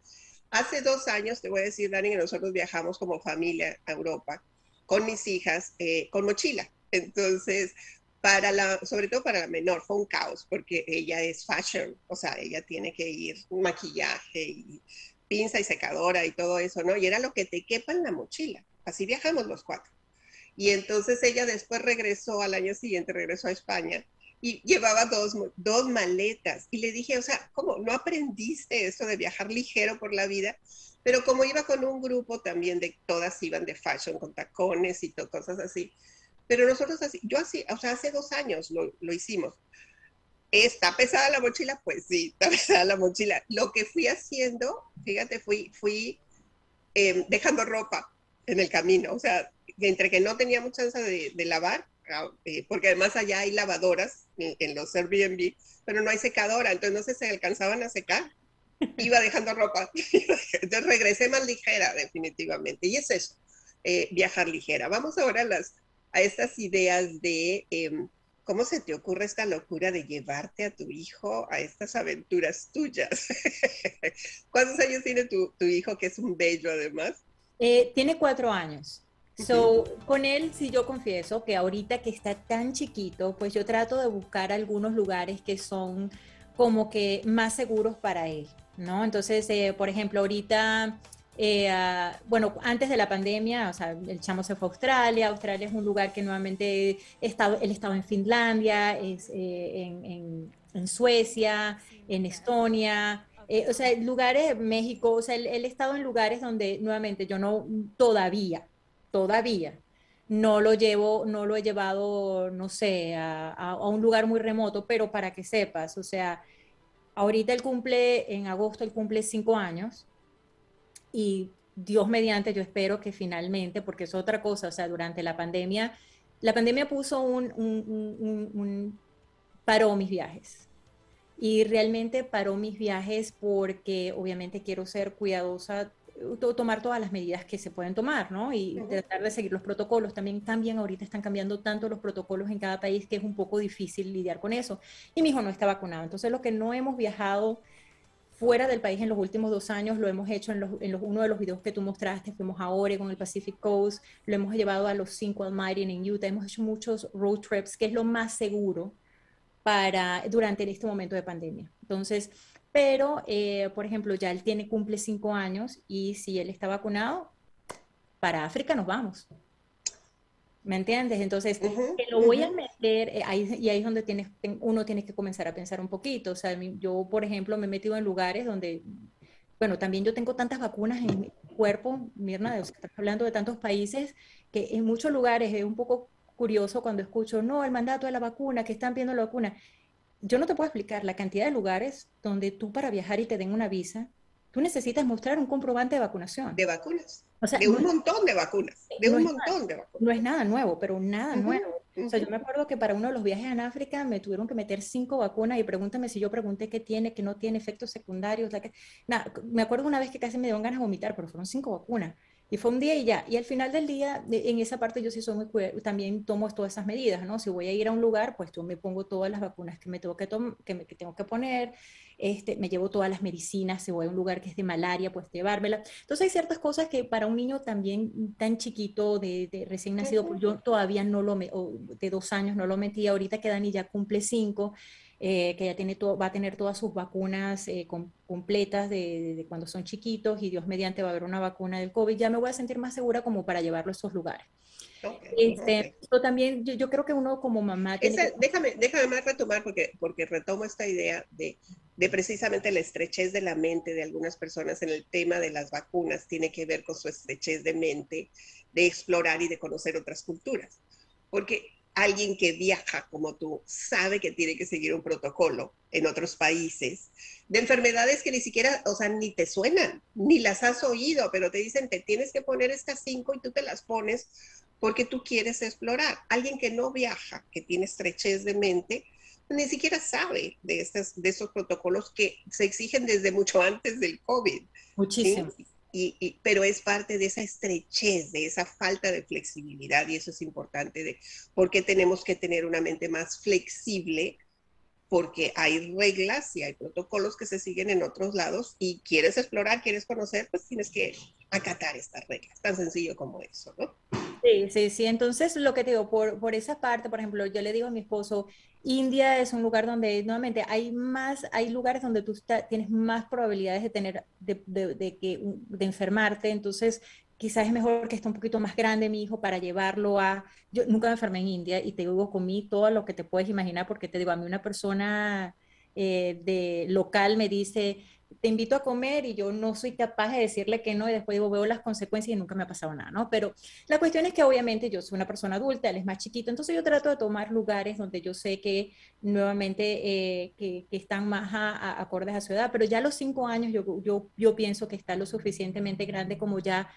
Hace dos años, te voy a decir, Dani, que nosotros viajamos como familia a Europa con mis hijas, eh, con mochila. Entonces, para la, sobre todo para la menor, fue un caos, porque ella es fashion, o sea, ella tiene que ir maquillaje y pinza y secadora y todo eso, ¿no? Y era lo que te quepa en la mochila. Así viajamos los cuatro. Y entonces ella después regresó, al año siguiente regresó a España y llevaba dos, dos maletas. Y le dije, o sea, ¿cómo no aprendiste eso de viajar ligero por la vida? Pero como iba con un grupo también de todas iban de fashion, con tacones y cosas así, pero nosotros así, yo así, o sea, hace dos años lo, lo hicimos. ¿Está pesada la mochila? Pues sí, está pesada la mochila. Lo que fui haciendo, fíjate, fui, fui em, dejando ropa en el camino. O sea, entre que no tenía mucha chance de, de lavar, ah, eh, porque además allá hay lavadoras en, los Airbnb, pero no hay secadora, entonces no sé si se alcanzaban a secar. Iba dejando ropa. entonces regresé más ligera, definitivamente. Y es eso, eh, viajar ligera. Vamos ahora a las a estas ideas de em, cómo se te ocurre esta locura de llevarte a tu hijo a estas aventuras tuyas. ¿Cuántos años tiene tu, hijo, que es un bello además? Eh, tiene cuatro años. So, con él sí yo confieso que ahorita que está tan chiquito, pues yo trato de buscar algunos lugares que son como que más seguros para él, ¿no? Entonces, eh, por ejemplo, ahorita eh, ah, bueno, antes de la pandemia, o sea, el chamo se fue a Australia. Australia es un lugar que nuevamente estado, él estaba en Finlandia, es, eh, en, en, Suecia, en Estonia. Eh, o sea, lugares, México, o sea, él, él, estado en lugares donde nuevamente yo no, todavía, todavía, no lo llevo, no lo he llevado, no sé, a, a, a un lugar muy remoto, pero para que sepas, o sea, ahorita él cumple, en agosto él cumple cinco años y Dios mediante, yo espero que finalmente, porque es otra cosa, o sea, durante la pandemia, la pandemia puso un, un, paró mis viajes. Y realmente paró mis viajes porque obviamente quiero ser cuidadosa, tomar todas las medidas que se pueden tomar, ¿no? Y tratar de seguir los protocolos. También cambian, ahorita están cambiando tanto los protocolos en cada país que es un poco difícil lidiar con eso. Y mi hijo no está vacunado. Entonces, lo que no hemos viajado fuera del país en los últimos dos años, lo hemos hecho en, los, en los, uno de los videos que tú mostraste, fuimos a Oregon, el Pacific Coast, lo hemos llevado a los cinco Almighty en Utah, hemos hecho muchos road trips, que es lo más seguro para durante este momento de pandemia. Entonces, pero, eh, por ejemplo, ya él tiene, cumple cinco años y si él está vacunado, para África nos vamos. ¿Me entiendes? Entonces, lo voy a meter, eh, ahí, y ahí es donde tienes, uno tiene que comenzar a pensar un poquito. O sea, yo, por ejemplo, me he metido en lugares donde, bueno, también yo tengo tantas vacunas en mi cuerpo, Mirna, de, estás hablando de tantos países, que en muchos lugares es un poco curioso cuando escucho, no, el mandato de la vacuna, que están viendo la vacuna. Yo no te puedo explicar la cantidad de lugares donde tú para viajar y te den una visa, tú necesitas mostrar un comprobante de vacunación. De vacunas. O sea, de un montón de vacunas, de un montón de vacunas. No es nada nuevo, pero nada nuevo. O sea, yo me acuerdo que para uno de los viajes en África me tuvieron que meter cinco vacunas y pregúntame si yo pregunté qué tiene, qué no tiene efectos secundarios. que... me acuerdo una vez que casi me dieron ganas de vomitar, pero fueron cinco vacunas. Y fue un día y ya. Y al final del día, en esa parte yo sí soy muy también tomo todas esas medidas, ¿no? Si voy a ir a un lugar, pues yo me pongo todas las vacunas que me tengo que, que, me, tengo que poner, este, me llevo todas las medicinas, si voy a un lugar que es de malaria, pues llevármela. Entonces hay ciertas cosas que para un niño también tan chiquito, de, recién nacido, pues yo todavía no lo, me, de dos años no lo metí, ahorita que Dani ya cumple cinco, eh, que ya tiene todo, va a tener todas sus vacunas eh, completas de, cuando son chiquitos y Dios mediante va a haber una vacuna del COVID, ya me voy a sentir más segura como para llevarlo a esos lugares. este, también yo, creo que uno como mamá... déjame, déjame más retomar porque, porque retomo esta idea de, de precisamente la estrechez de la mente de algunas personas en el tema de las vacunas, tiene que ver con su estrechez de mente, de explorar y de conocer otras culturas. Porque alguien que viaja como tú sabe que tiene que seguir un protocolo en otros países de enfermedades que ni siquiera, o sea, ni te suenan, ni las has oído, pero te dicen, te tienes que poner estas cinco y tú te las pones porque tú quieres explorar. Alguien que no viaja, que tiene estrechez de mente, ni siquiera sabe de, estas, de esos protocolos que se exigen desde mucho antes del COVID. Muchísimo. Y, pero es parte de esa estrechez, de esa falta de flexibilidad y eso es importante de porque tenemos que tener una mente más flexible porque hay reglas y hay protocolos que se siguen en otros lados y quieres explorar, quieres conocer, pues tienes que acatar estas reglas, tan sencillo como eso, ¿no? Sí, sí, sí. Entonces, lo que te digo, por, por esa parte, por ejemplo, yo le digo a mi esposo, India es un lugar donde, nuevamente, hay más, hay lugares donde tú tienes más probabilidades de tener, de, de, que, de enfermarte. Entonces, quizás es mejor que esté un poquito más grande mi hijo para llevarlo a... Yo nunca me enfermé en India y te digo, comí todo lo que te puedes imaginar porque te digo, a mí una persona eh, de local me dice, te invito a comer y yo no soy capaz de decirle que no y después digo, veo las consecuencias y nunca me ha pasado nada, ¿no? Pero la cuestión es que obviamente yo soy una persona adulta, él es más chiquito, entonces yo trato de tomar lugares donde yo sé que nuevamente eh, que, están más acordes a su edad, pero ya a los cinco años yo, yo, yo pienso que está lo suficientemente grande como ya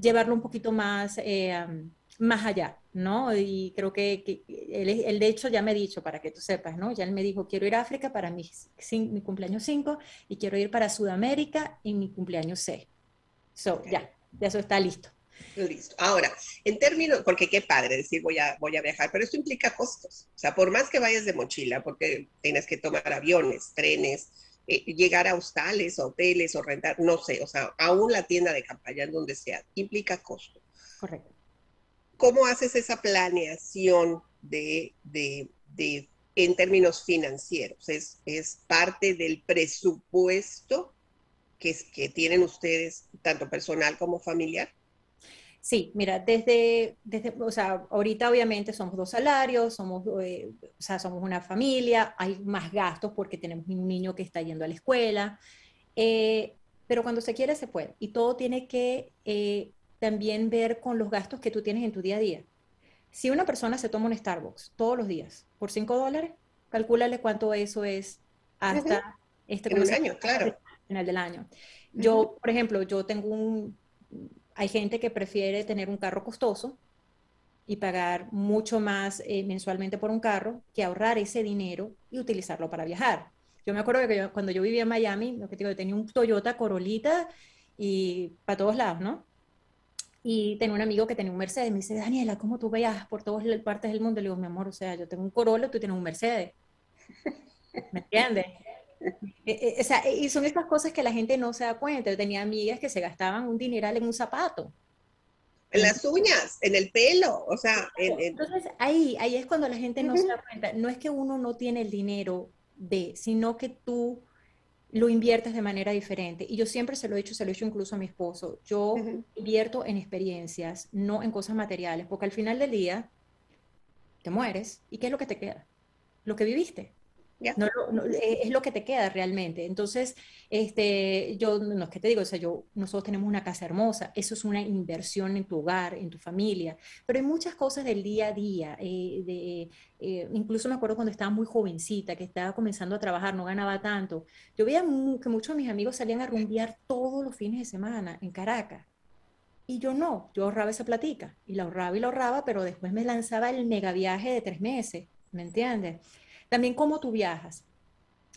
llevarlo un poquito más... Eh, más allá, ¿no? Y creo que, que él, de hecho ya me ha dicho, para que tú sepas, ¿no? Ya él me dijo, quiero ir a África para mi, mi cumpleaños 5 y quiero ir para Sudamérica en mi cumpleaños 6. So, ya, ya eso está listo. Listo. Ahora, en términos, porque qué padre decir voy a, voy a viajar, pero esto implica costos. O sea, por más que vayas de mochila, porque tienes que tomar aviones, trenes, eh, llegar a hostales, hoteles o rentar, no sé, o sea, aún la tienda de campaña, en donde sea, implica costo. Correcto. ¿Cómo haces esa planeación de, en términos financieros? ¿Es, ¿Es, parte del presupuesto que, que tienen ustedes, tanto personal como familiar? Sí, mira, desde, desde, o sea, ahorita obviamente somos dos salarios, somos, eh, o sea, somos una familia, hay más gastos porque tenemos un niño que está yendo a la escuela, eh, pero cuando se quiere se puede y todo tiene que eh, también ver con los gastos que tú tienes en tu día a día. Si una persona se toma un Starbucks todos los días por 5 dólares, calcúlale cuánto eso es hasta este en año, claro. Final del año. Yo, por ejemplo, yo tengo un, hay gente que prefiere tener un carro costoso y pagar mucho más eh, mensualmente por un carro que ahorrar ese dinero y utilizarlo para viajar. Yo me acuerdo que cuando yo vivía en Miami, lo que digo, tenía un Toyota Corolita y para todos lados, ¿no? Y tenía un amigo que tenía un Mercedes. Me dice, Daniela, ¿cómo tú viajas por todas partes del mundo? Le digo, mi amor, o sea, yo tengo un Corolla, tú tienes un Mercedes. ¿Me entiendes? E, e, o sea, y son estas cosas que la gente no se da cuenta. Yo tenía amigas que se gastaban un dineral en un zapato. En las uñas, en el pelo, o sea. Entonces ahí, ahí es cuando la gente no se da cuenta. No es que uno no tiene el dinero de, sino que tú lo inviertes de manera diferente. Y yo siempre se lo he dicho, se lo he dicho incluso a mi esposo, yo invierto en experiencias, no en cosas materiales, porque al final del día te mueres y ¿qué es lo que te queda? Lo que viviste. Eh, es lo que te queda realmente. Entonces, este, yo, no que te digo, o sea, yo, nosotros tenemos una casa hermosa, eso es una inversión en tu hogar, en tu familia, pero hay muchas cosas del día a día. Eh, de, eh, incluso me acuerdo cuando estaba muy jovencita, que estaba comenzando a trabajar, no ganaba tanto. Yo veía que muchos de mis amigos salían a rumbear todos los fines de semana en Caracas. Y yo no, yo ahorraba esa platica y la ahorraba y la ahorraba, pero después me lanzaba el mega viaje de tres meses, ¿me entiendes? También cómo tú viajas.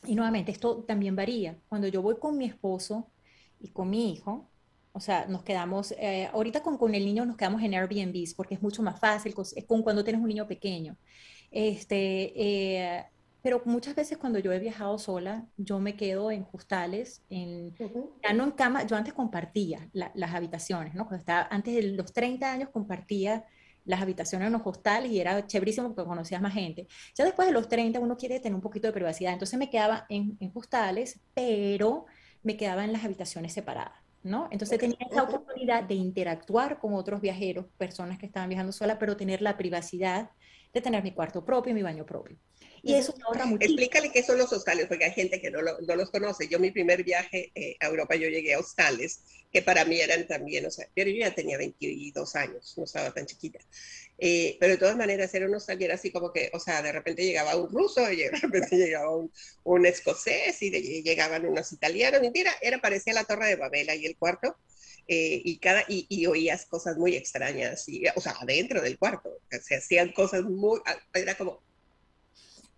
Y nuevamente, esto también varía. Cuando yo voy con mi esposo y con mi hijo, o sea, nos quedamos, eh, ahorita con, con, el niño nos quedamos en Airbnb porque es mucho más fácil, con cuando tienes un niño pequeño. Este, eh, pero muchas veces cuando yo he viajado sola, yo me quedo en hostales, en, ya no en cama, yo antes compartía las habitaciones, ¿no? Cuando estaba, antes de los 30 años compartía las habitaciones en los hostales y era chéverísimo porque conocías más gente. Ya después de los 30 uno quiere tener un poquito de privacidad, entonces me quedaba en, en hostales, pero me quedaba en las habitaciones separadas. ¿no? Entonces tenía esa oportunidad de interactuar con otros viajeros, personas que estaban viajando sola, pero tener la privacidad de tener mi cuarto propio, mi baño propio. Y eso ahorra mucho. Explícale qué son los hostales, porque hay gente que no, no los conoce. Yo mi primer viaje eh, a Europa, yo llegué a hostales, que para mí eran también, o sea, pero yo ya tenía 22 años, no estaba tan chiquita. Eh, pero de todas maneras era un hostal era así como que, o sea, de repente llegaba un ruso, y de repente llegaba un, un escocés, y llegaban unos italianos, y mira, era, parecía la Torre de Babel y el cuarto. Eh, y, cada, y, y, oías cosas muy extrañas, y, o sea, adentro del cuarto, se hacían cosas muy, era como,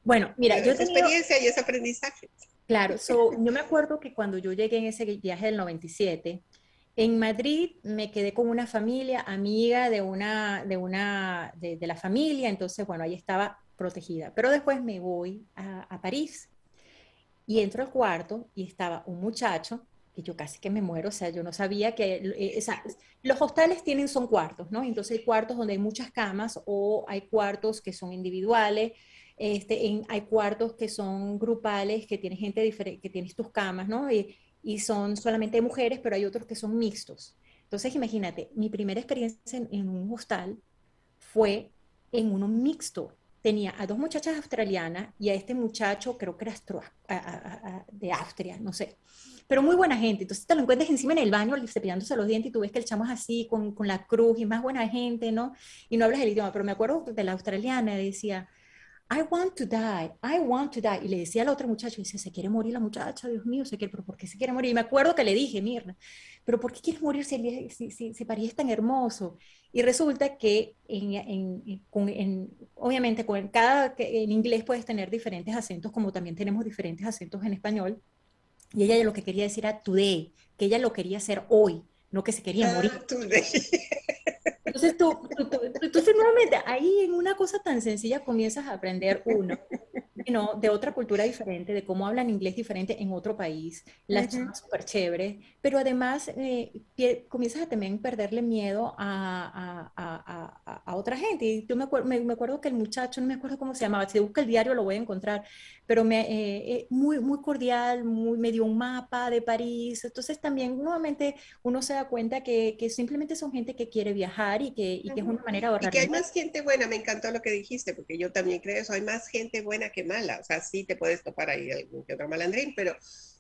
Bueno, mira, yo esa experiencia y ese aprendizaje. Claro, so, yo me acuerdo que cuando yo llegué en ese viaje del 97, en Madrid me quedé con una familia amiga de una, de una, de, la familia, entonces, bueno, ahí estaba protegida. Pero después me voy a, París y entro al cuarto y estaba un muchacho que yo casi que me muero, o sea, yo no sabía que, eh, los hostales tienen, son cuartos, ¿no? Entonces hay cuartos donde hay muchas camas o hay cuartos que son individuales, este, hay cuartos que son grupales, que tienes gente diferente, que tienes tus camas, ¿no? Y, y son solamente mujeres, pero hay otros que son mixtos. Entonces, imagínate, mi primera experiencia en, un hostal fue en uno mixto. Tenía a dos muchachas australianas y a este muchacho, creo que era de Austria, no sé. Pero muy buena gente. Entonces te lo encuentras encima en el baño cepillándose los dientes y tú ves que el chamo es así, con, con la cruz y más buena gente, ¿no? Y no hablas el idioma. Pero me acuerdo de la australiana, decía, I want to die, I want to die. Y le decía al otro muchacho, dice, se quiere morir la muchacha, Dios mío, se quiere, pero ¿por qué se quiere morir? Y me acuerdo que le dije, Mirna, pero ¿por qué quieres morir si, si, si, si París es tan hermoso? Y resulta que, en, en, en, obviamente, con cada, en inglés puedes tener diferentes acentos, como también tenemos diferentes acentos en español. Y ella lo que quería decir era today, que ella lo quería hacer hoy, no que se quería ah, morir. Entonces tú, tú, tú, nuevamente ahí en una cosa tan sencilla comienzas a aprender uno, de otra cultura diferente, de cómo hablan inglés diferente en otro país, las uh súper chéveres, pero además eh, comienzas a también perderle miedo a, a, a, a otra gente. Y yo me, me, me, acuerdo que el muchacho, no me acuerdo cómo se llamaba, si busca el diario lo voy a encontrar, pero me, eh, eh, muy, muy cordial, muy, me dio un mapa de París. Entonces también nuevamente uno se da cuenta que, que simplemente son gente que quiere viajar y que, y que es una manera de ahorrar. Y que hay más gente buena, me encantó lo que dijiste, porque yo también creo eso, hay más gente buena que mala. O sea, sí te puedes topar ahí algún que otro malandrín, pero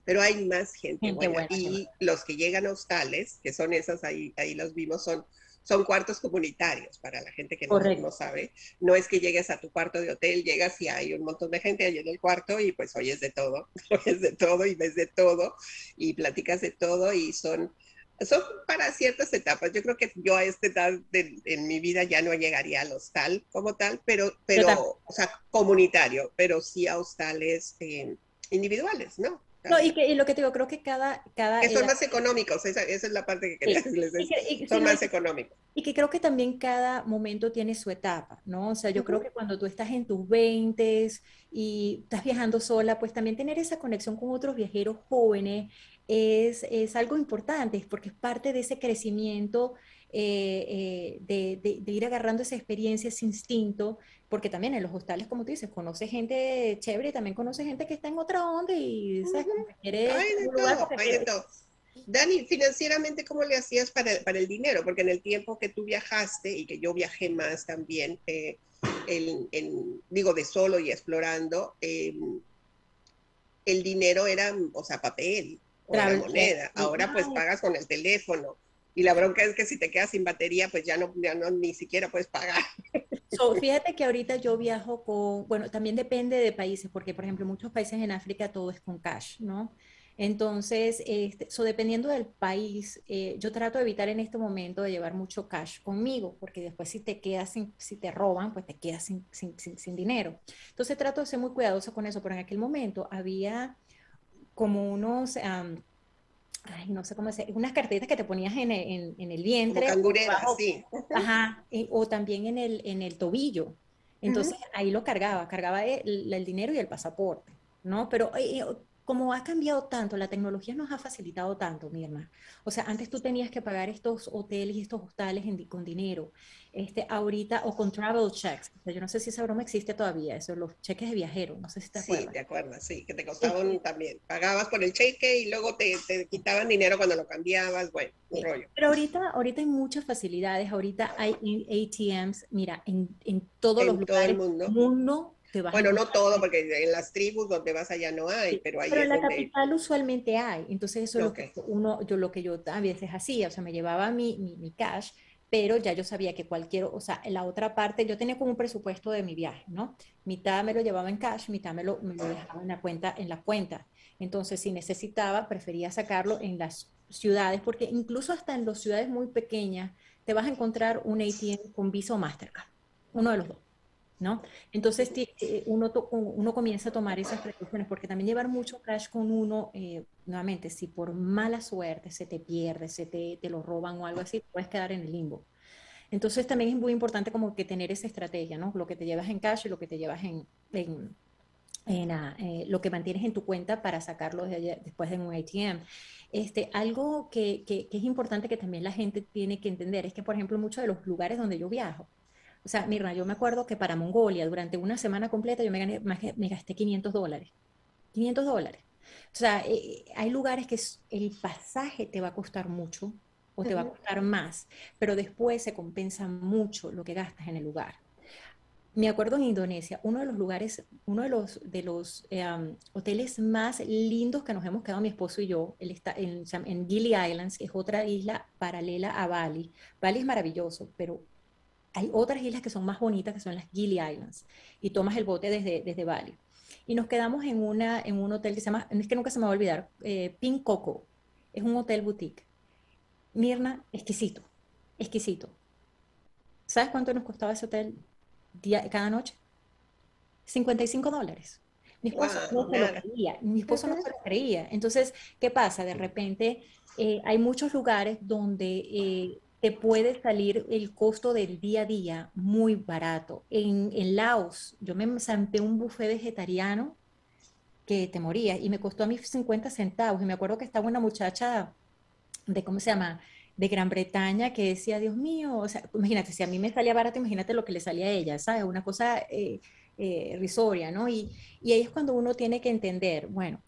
pero hay más gente, buena. Y los que llegan a hostales, que son esas, ahí, ahí los vimos, son son cuartos comunitarios para la gente que no, sabe. No es que llegues a tu cuarto de hotel, llegas y hay un montón de gente ahí en el cuarto y pues oyes de todo, oyes de todo y ves de todo y platicas de todo y son, son para ciertas etapas. Yo creo que yo a esta edad en mi vida ya no llegaría al hostal como tal, pero, pero o sea, comunitario, pero sí a hostales eh, individuales, ¿no? No, y, que, lo que te digo, creo que cada... cada que son más económicos, esa, esa, es la parte que quería decirles, son más económicos. Y que creo que también cada momento tiene su etapa, ¿no? O sea, yo creo que cuando tú estás en tus 20 y estás viajando sola, pues también tener esa conexión con otros viajeros jóvenes es, es algo importante, porque es parte de ese crecimiento eh, eh, de, ir agarrando esa experiencia, ese instinto, porque también en los hostales, como tú dices, conoce gente chévere y también conoce gente que está en otra onda y ¿sabes? quiere... Hay de todo, hay de todo. Dani, financieramente, ¿cómo le hacías para el, para el dinero? Porque en el tiempo que tú viajaste y que yo viajé más también, eh, digo, de solo y explorando, em, el dinero era, o sea, papel, la moneda. Ahora pues pagas con el teléfono y la bronca es que si te quedas sin batería, pues ya no, ya no ni siquiera puedes pagar. fíjate que ahorita yo viajo con, bueno, también depende de países, porque por ejemplo, muchos países en África todo es con cash, ¿no? Entonces, este, dependiendo del país, eh, yo trato de evitar en este momento de llevar mucho cash conmigo, porque después si te quedas sin, si te roban, pues te quedas sin, sin, sin, dinero. Entonces trato de ser muy cuidadosa con eso, pero en aquel momento había como unos ay, no sé cómo decir, unas cartitas que te ponías en el, en, el vientre. Como sí. Ajá, o también en el, en el tobillo. Entonces ahí lo cargaba, cargaba el, el, dinero y el pasaporte, ¿no? Pero eh, como ha cambiado tanto, la tecnología nos ha facilitado tanto, Mirna. O sea, antes tú tenías que pagar estos hoteles y estos hostales con dinero. Este, ahorita, o con travel checks. O sea, yo no sé si esa broma existe todavía, eso, los cheques de viajero. No sé si te acuerdas. Sí, te acuerdas, sí, que te costaban también. Pagabas por el cheque y luego te, te, quitaban dinero cuando lo cambiabas. Bueno, un rollo. Pero ahorita, ahorita hay muchas facilidades. Ahorita hay ATMs, mira, en, en todos los lugares del mundo. mundo bueno, no todo, porque en las tribus donde vas allá no hay, pero hay. Pero en la capital usualmente hay. Entonces, eso es lo que uno, yo lo que yo a veces hacía, o sea, me llevaba mi, mi, cash, pero ya yo sabía que cualquier, o sea, la otra parte, yo tenía como un presupuesto de mi viaje, ¿no? Mitad me lo llevaba en cash, mitad me lo, me lo dejaba en la cuenta, en la cuenta. Entonces, si necesitaba, prefería sacarlo en las ciudades, porque incluso hasta en las ciudades muy pequeñas, te vas a encontrar un ATM con Visa o Mastercard, uno de los dos. ¿No? Entonces eh, uno, uno comienza a tomar esas precauciones, porque también llevar mucho cash con uno, eh, nuevamente, si por mala suerte se te pierde, se te, te, lo roban o algo así, puedes quedar en el limbo. Entonces también es muy importante como que tener esa estrategia, ¿no? Lo que te llevas en cash y lo que te llevas en, en, en eh, lo que mantienes en tu cuenta para sacarlo de después de un ATM. Este, algo que, que es importante que también la gente tiene que entender es que, por ejemplo, muchos de los lugares donde yo viajo, o sea, mira, yo me acuerdo que para Mongolia, durante una semana completa, yo me, gané, me gasté 500 dólares. 500 dólares. O sea, eh, hay lugares que el pasaje te va a costar mucho o te va a costar más, pero después se compensa mucho lo que gastas en el lugar. Me acuerdo en Indonesia, uno de los lugares, uno de los, de los eh, hoteles más lindos que nos hemos quedado mi esposo y yo, él está en, en Gili Islands, que es otra isla paralela a Bali. Bali es maravilloso, pero hay otras islas que son más bonitas, que son las Gili Islands, y tomas el bote desde, desde Bali. Y nos quedamos en, una, en un hotel que se llama, es que nunca se me va a olvidar, eh, Pink Coco. Es un hotel boutique. Mirna, exquisito, exquisito. ¿Sabes cuánto nos costaba ese hotel día, cada noche? 55 dólares. Mi esposo no se lo creía, mi esposo no se lo creía. Entonces, ¿qué pasa? De repente eh, hay muchos lugares donde eh, te puede salir el costo del día a día muy barato. En, en Laos, yo me zampé un buffet vegetariano que te moría y me costó a mí 50 centavos. Y me acuerdo que estaba una muchacha de, ¿cómo se llama? De Gran Bretaña que decía, Dios mío, o sea, imagínate, si a mí me salía barato, imagínate lo que le salía a ella, ¿sabes? Una cosa eh, eh, risoria, ¿no? Y, y ahí es cuando uno tiene que entender, bueno,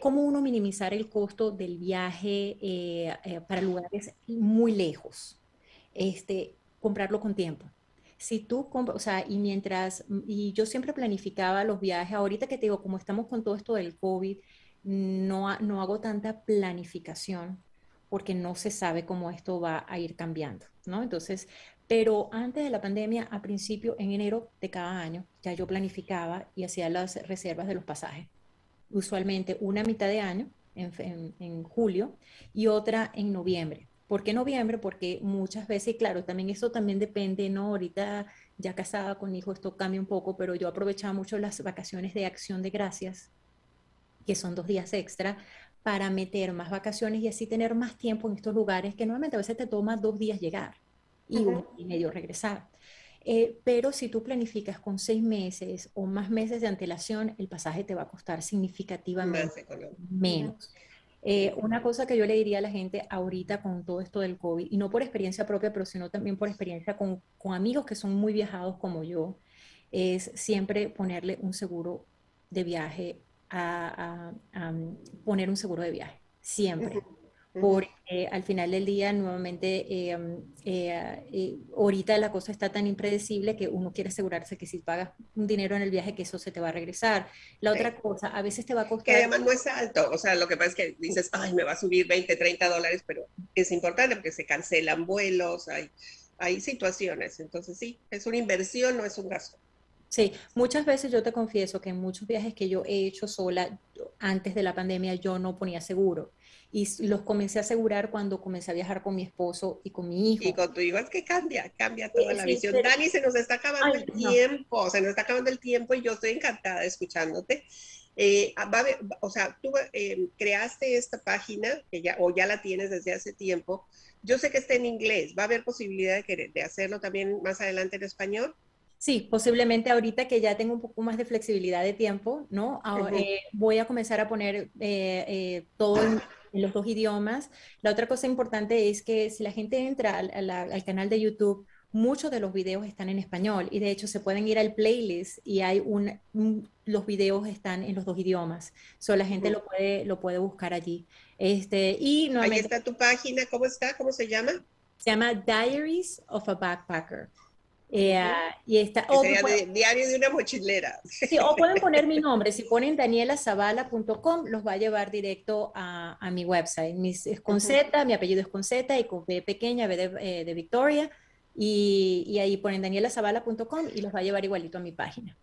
cómo uno minimizar el costo del viaje eh, eh, para lugares muy lejos. Este, comprarlo con tiempo. Si tú, o sea, y mientras, y yo siempre planificaba los viajes, ahorita que te digo, como estamos con todo esto del COVID, no, no hago tanta planificación porque no se sabe cómo esto va a ir cambiando, ¿no? Entonces, pero antes de la pandemia, a principio, en enero de cada año, ya yo planificaba y hacía las reservas de los pasajes usualmente una mitad de año, en, julio, y otra en noviembre. ¿Por qué noviembre? Porque muchas veces, claro, también eso también depende, ¿no? Ahorita ya casada con hijo, esto cambia un poco, pero yo aprovechaba mucho las vacaciones de acción de gracias, que son dos días extra, para meter más vacaciones y así tener más tiempo en estos lugares que normalmente a veces te toma dos días llegar y un y medio regresar. Eh, pero si tú planificas con seis meses o más meses de antelación, el pasaje te va a costar significativamente menos. Eh, una cosa que yo le diría a la gente ahorita con todo esto del COVID, y no por experiencia propia, pero sino también por experiencia con, con amigos que son muy viajados como yo, es siempre ponerle un seguro de viaje, a, poner un seguro de viaje, siempre porque al final del día nuevamente eh, eh, eh, ahorita la cosa está tan impredecible que uno quiere asegurarse que si pagas un dinero en el viaje que eso se te va a regresar. La otra cosa, a veces te va a costar... Que además no es alto, o sea, lo que pasa es que dices, ay, me va a subir 20, 30 dólares, pero es importante porque se cancelan vuelos, hay, hay situaciones, entonces sí, es una inversión, no es un gasto. Sí, muchas veces yo te confieso que en muchos viajes que yo he hecho sola antes de la pandemia yo no ponía seguro y los comencé a asegurar cuando comencé a viajar con mi esposo y con mi hijo. Y con tu hijo es que cambia, cambia toda la visión. Dani, se nos está acabando el tiempo, se nos está acabando el tiempo y yo estoy encantada escuchándote. Eh, ah, o sea, tú eh, creaste esta página que ya, o ya la tienes desde hace tiempo. Yo sé que está en inglés. ¿Va a haber posibilidad de, de hacerlo también más adelante en español? Sí, posiblemente ahorita que ya tengo un poco más de flexibilidad de tiempo, ¿no? Eh, voy a comenzar a poner todo en, en los dos idiomas. La otra cosa importante es que si la gente entra al, canal de YouTube, muchos de los videos están en español y de hecho se pueden ir al playlist y hay un, los videos están en los dos idiomas. So, la gente lo puede, lo puede buscar allí. Este, y Ahí está tu página, ¿cómo está? ¿Cómo se llama? Se llama Diaries of a Backpacker. Eh, y está, o diario de una mochilera. Sí, o pueden poner mi nombre. Si ponen danielasabala.com, los va a llevar directo a, a mi website. Mis, es con Z, mi apellido es con Z y con B pequeña, B de, eh, de Victoria. Y, y, ahí ponen danielasabala.com y los va a llevar igualito a mi página.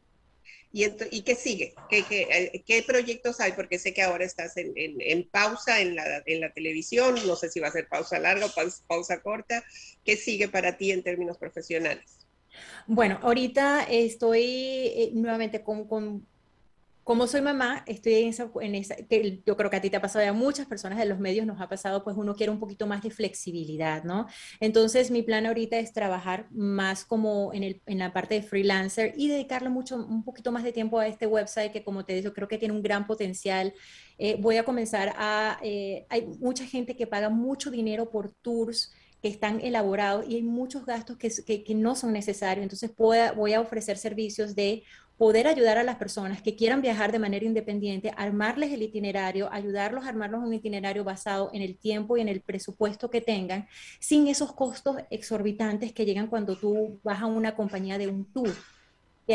¿Y, ¿Y qué sigue? ¿Qué, qué, eh, qué proyectos hay? Porque sé que ahora estás en, en, en, pausa en la, en la televisión, no sé si va a ser pausa larga o pausa, pausa corta. ¿Qué sigue para ti en términos profesionales? Bueno, ahorita estoy eh, nuevamente con, como soy mamá, estoy en esa, en esa, que yo creo que a ti te ha pasado, a muchas personas de los medios nos ha pasado, pues uno quiere un poquito más de flexibilidad, ¿no? Entonces, mi plan ahorita es trabajar más como en, el, en la parte de freelancer y dedicarle mucho, un poquito más de tiempo a este website que, como te digo, creo que tiene un gran potencial. Eh, voy a comenzar a, eh, hay mucha gente que paga mucho dinero por tours que están elaborados y hay muchos gastos que, que, no son necesarios. Entonces voy a ofrecer servicios de poder ayudar a las personas que quieran viajar de manera independiente, armarles el itinerario, ayudarlos a armarlos un itinerario basado en el tiempo y en el presupuesto que tengan, sin esos costos exorbitantes que llegan cuando tú vas a una compañía de un tour.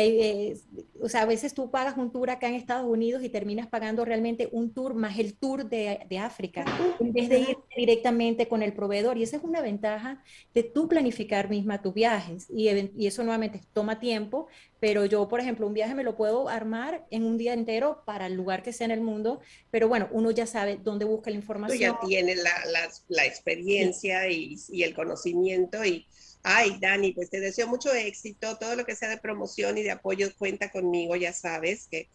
Eh, o sea, a veces tú pagas un tour acá en Estados Unidos y terminas pagando realmente un tour más el tour de, de, África, en vez de ir directamente con el proveedor. Y esa es una ventaja de tú planificar misma tus viajes. Y, y eso nuevamente toma tiempo, pero yo, por ejemplo, un viaje me lo puedo armar en un día entero para el lugar que sea en el mundo, pero bueno, uno ya sabe dónde busca la información. Tú ya tienes la, la, la experiencia y, y el conocimiento y Ay, Dani, pues te deseo mucho éxito. Todo lo que sea de promoción y de apoyo cuenta conmigo, ya sabes, que,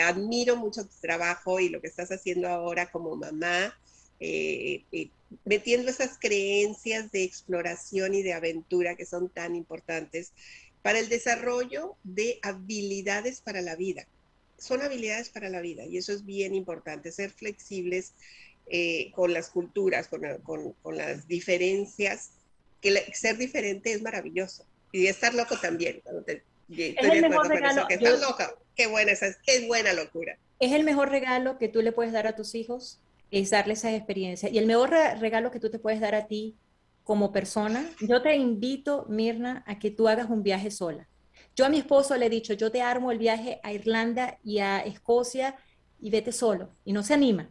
admiro mucho tu trabajo y lo que estás haciendo ahora como mamá, eh, eh, metiendo esas creencias de exploración y de aventura que son tan importantes para el desarrollo de habilidades para la vida. Son habilidades para la vida y eso es bien importante, ser flexibles eh, con las culturas, con, las diferencias que ser diferente es maravilloso. Y estar loco también. es el mejor regalo. Que estás loca. Qué buena, esa, qué buena locura. Es el mejor regalo que tú le puedes dar a tus hijos, es darles esa experiencia. Y el mejor regalo que tú te puedes dar a ti como persona, yo te invito, Mirna, a que tú hagas un viaje sola. Yo a mi esposo le he dicho, yo te armo el viaje a Irlanda y a Escocia y vete solo. Y no se anima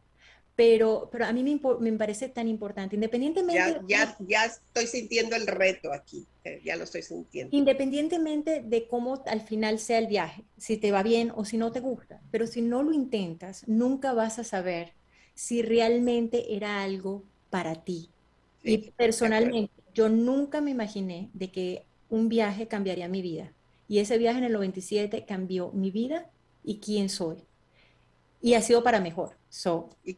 pero, pero a mí me, me parece tan importante, independientemente... Ya, ya, ya, estoy sintiendo el reto aquí, eh, ya lo estoy sintiendo. Independientemente de cómo al final sea el viaje, si te va bien o si no te gusta, pero si no lo intentas, nunca vas a saber si realmente era algo para ti. y personalmente, yo nunca me imaginé de que un viaje cambiaría mi vida. Y ese viaje en el 97 cambió mi vida y quién soy. Y ha sido para mejor. So, y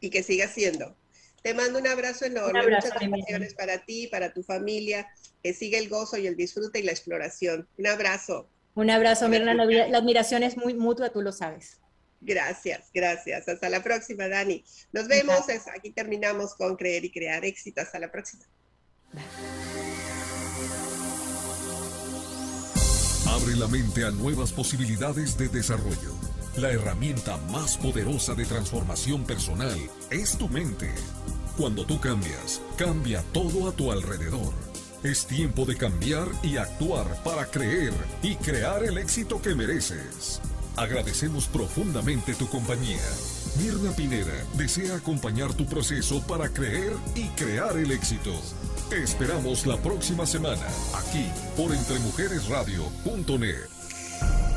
que siga siendo. Te mando un abrazo enorme, muchas bendiciones para ti, para tu familia, que siga el gozo y el disfrute y la exploración. Un abrazo. Un abrazo, Mirna. La, admiración es muy mutua, tú lo sabes. Gracias, gracias. Hasta la próxima, Dani. Nos vemos. Aquí terminamos con Creer y Crear Éxito. Hasta la próxima. Abre la mente a nuevas posibilidades de desarrollo. La herramienta más poderosa de transformación personal es tu mente. Cuando tú cambias, cambia todo a tu alrededor. Es tiempo de cambiar y actuar para creer y crear el éxito que mereces. Agradecemos profundamente tu compañía. Mirna Pineda desea acompañar tu proceso para creer y crear el éxito. Te esperamos la próxima semana, aquí por entremujeresradio.net.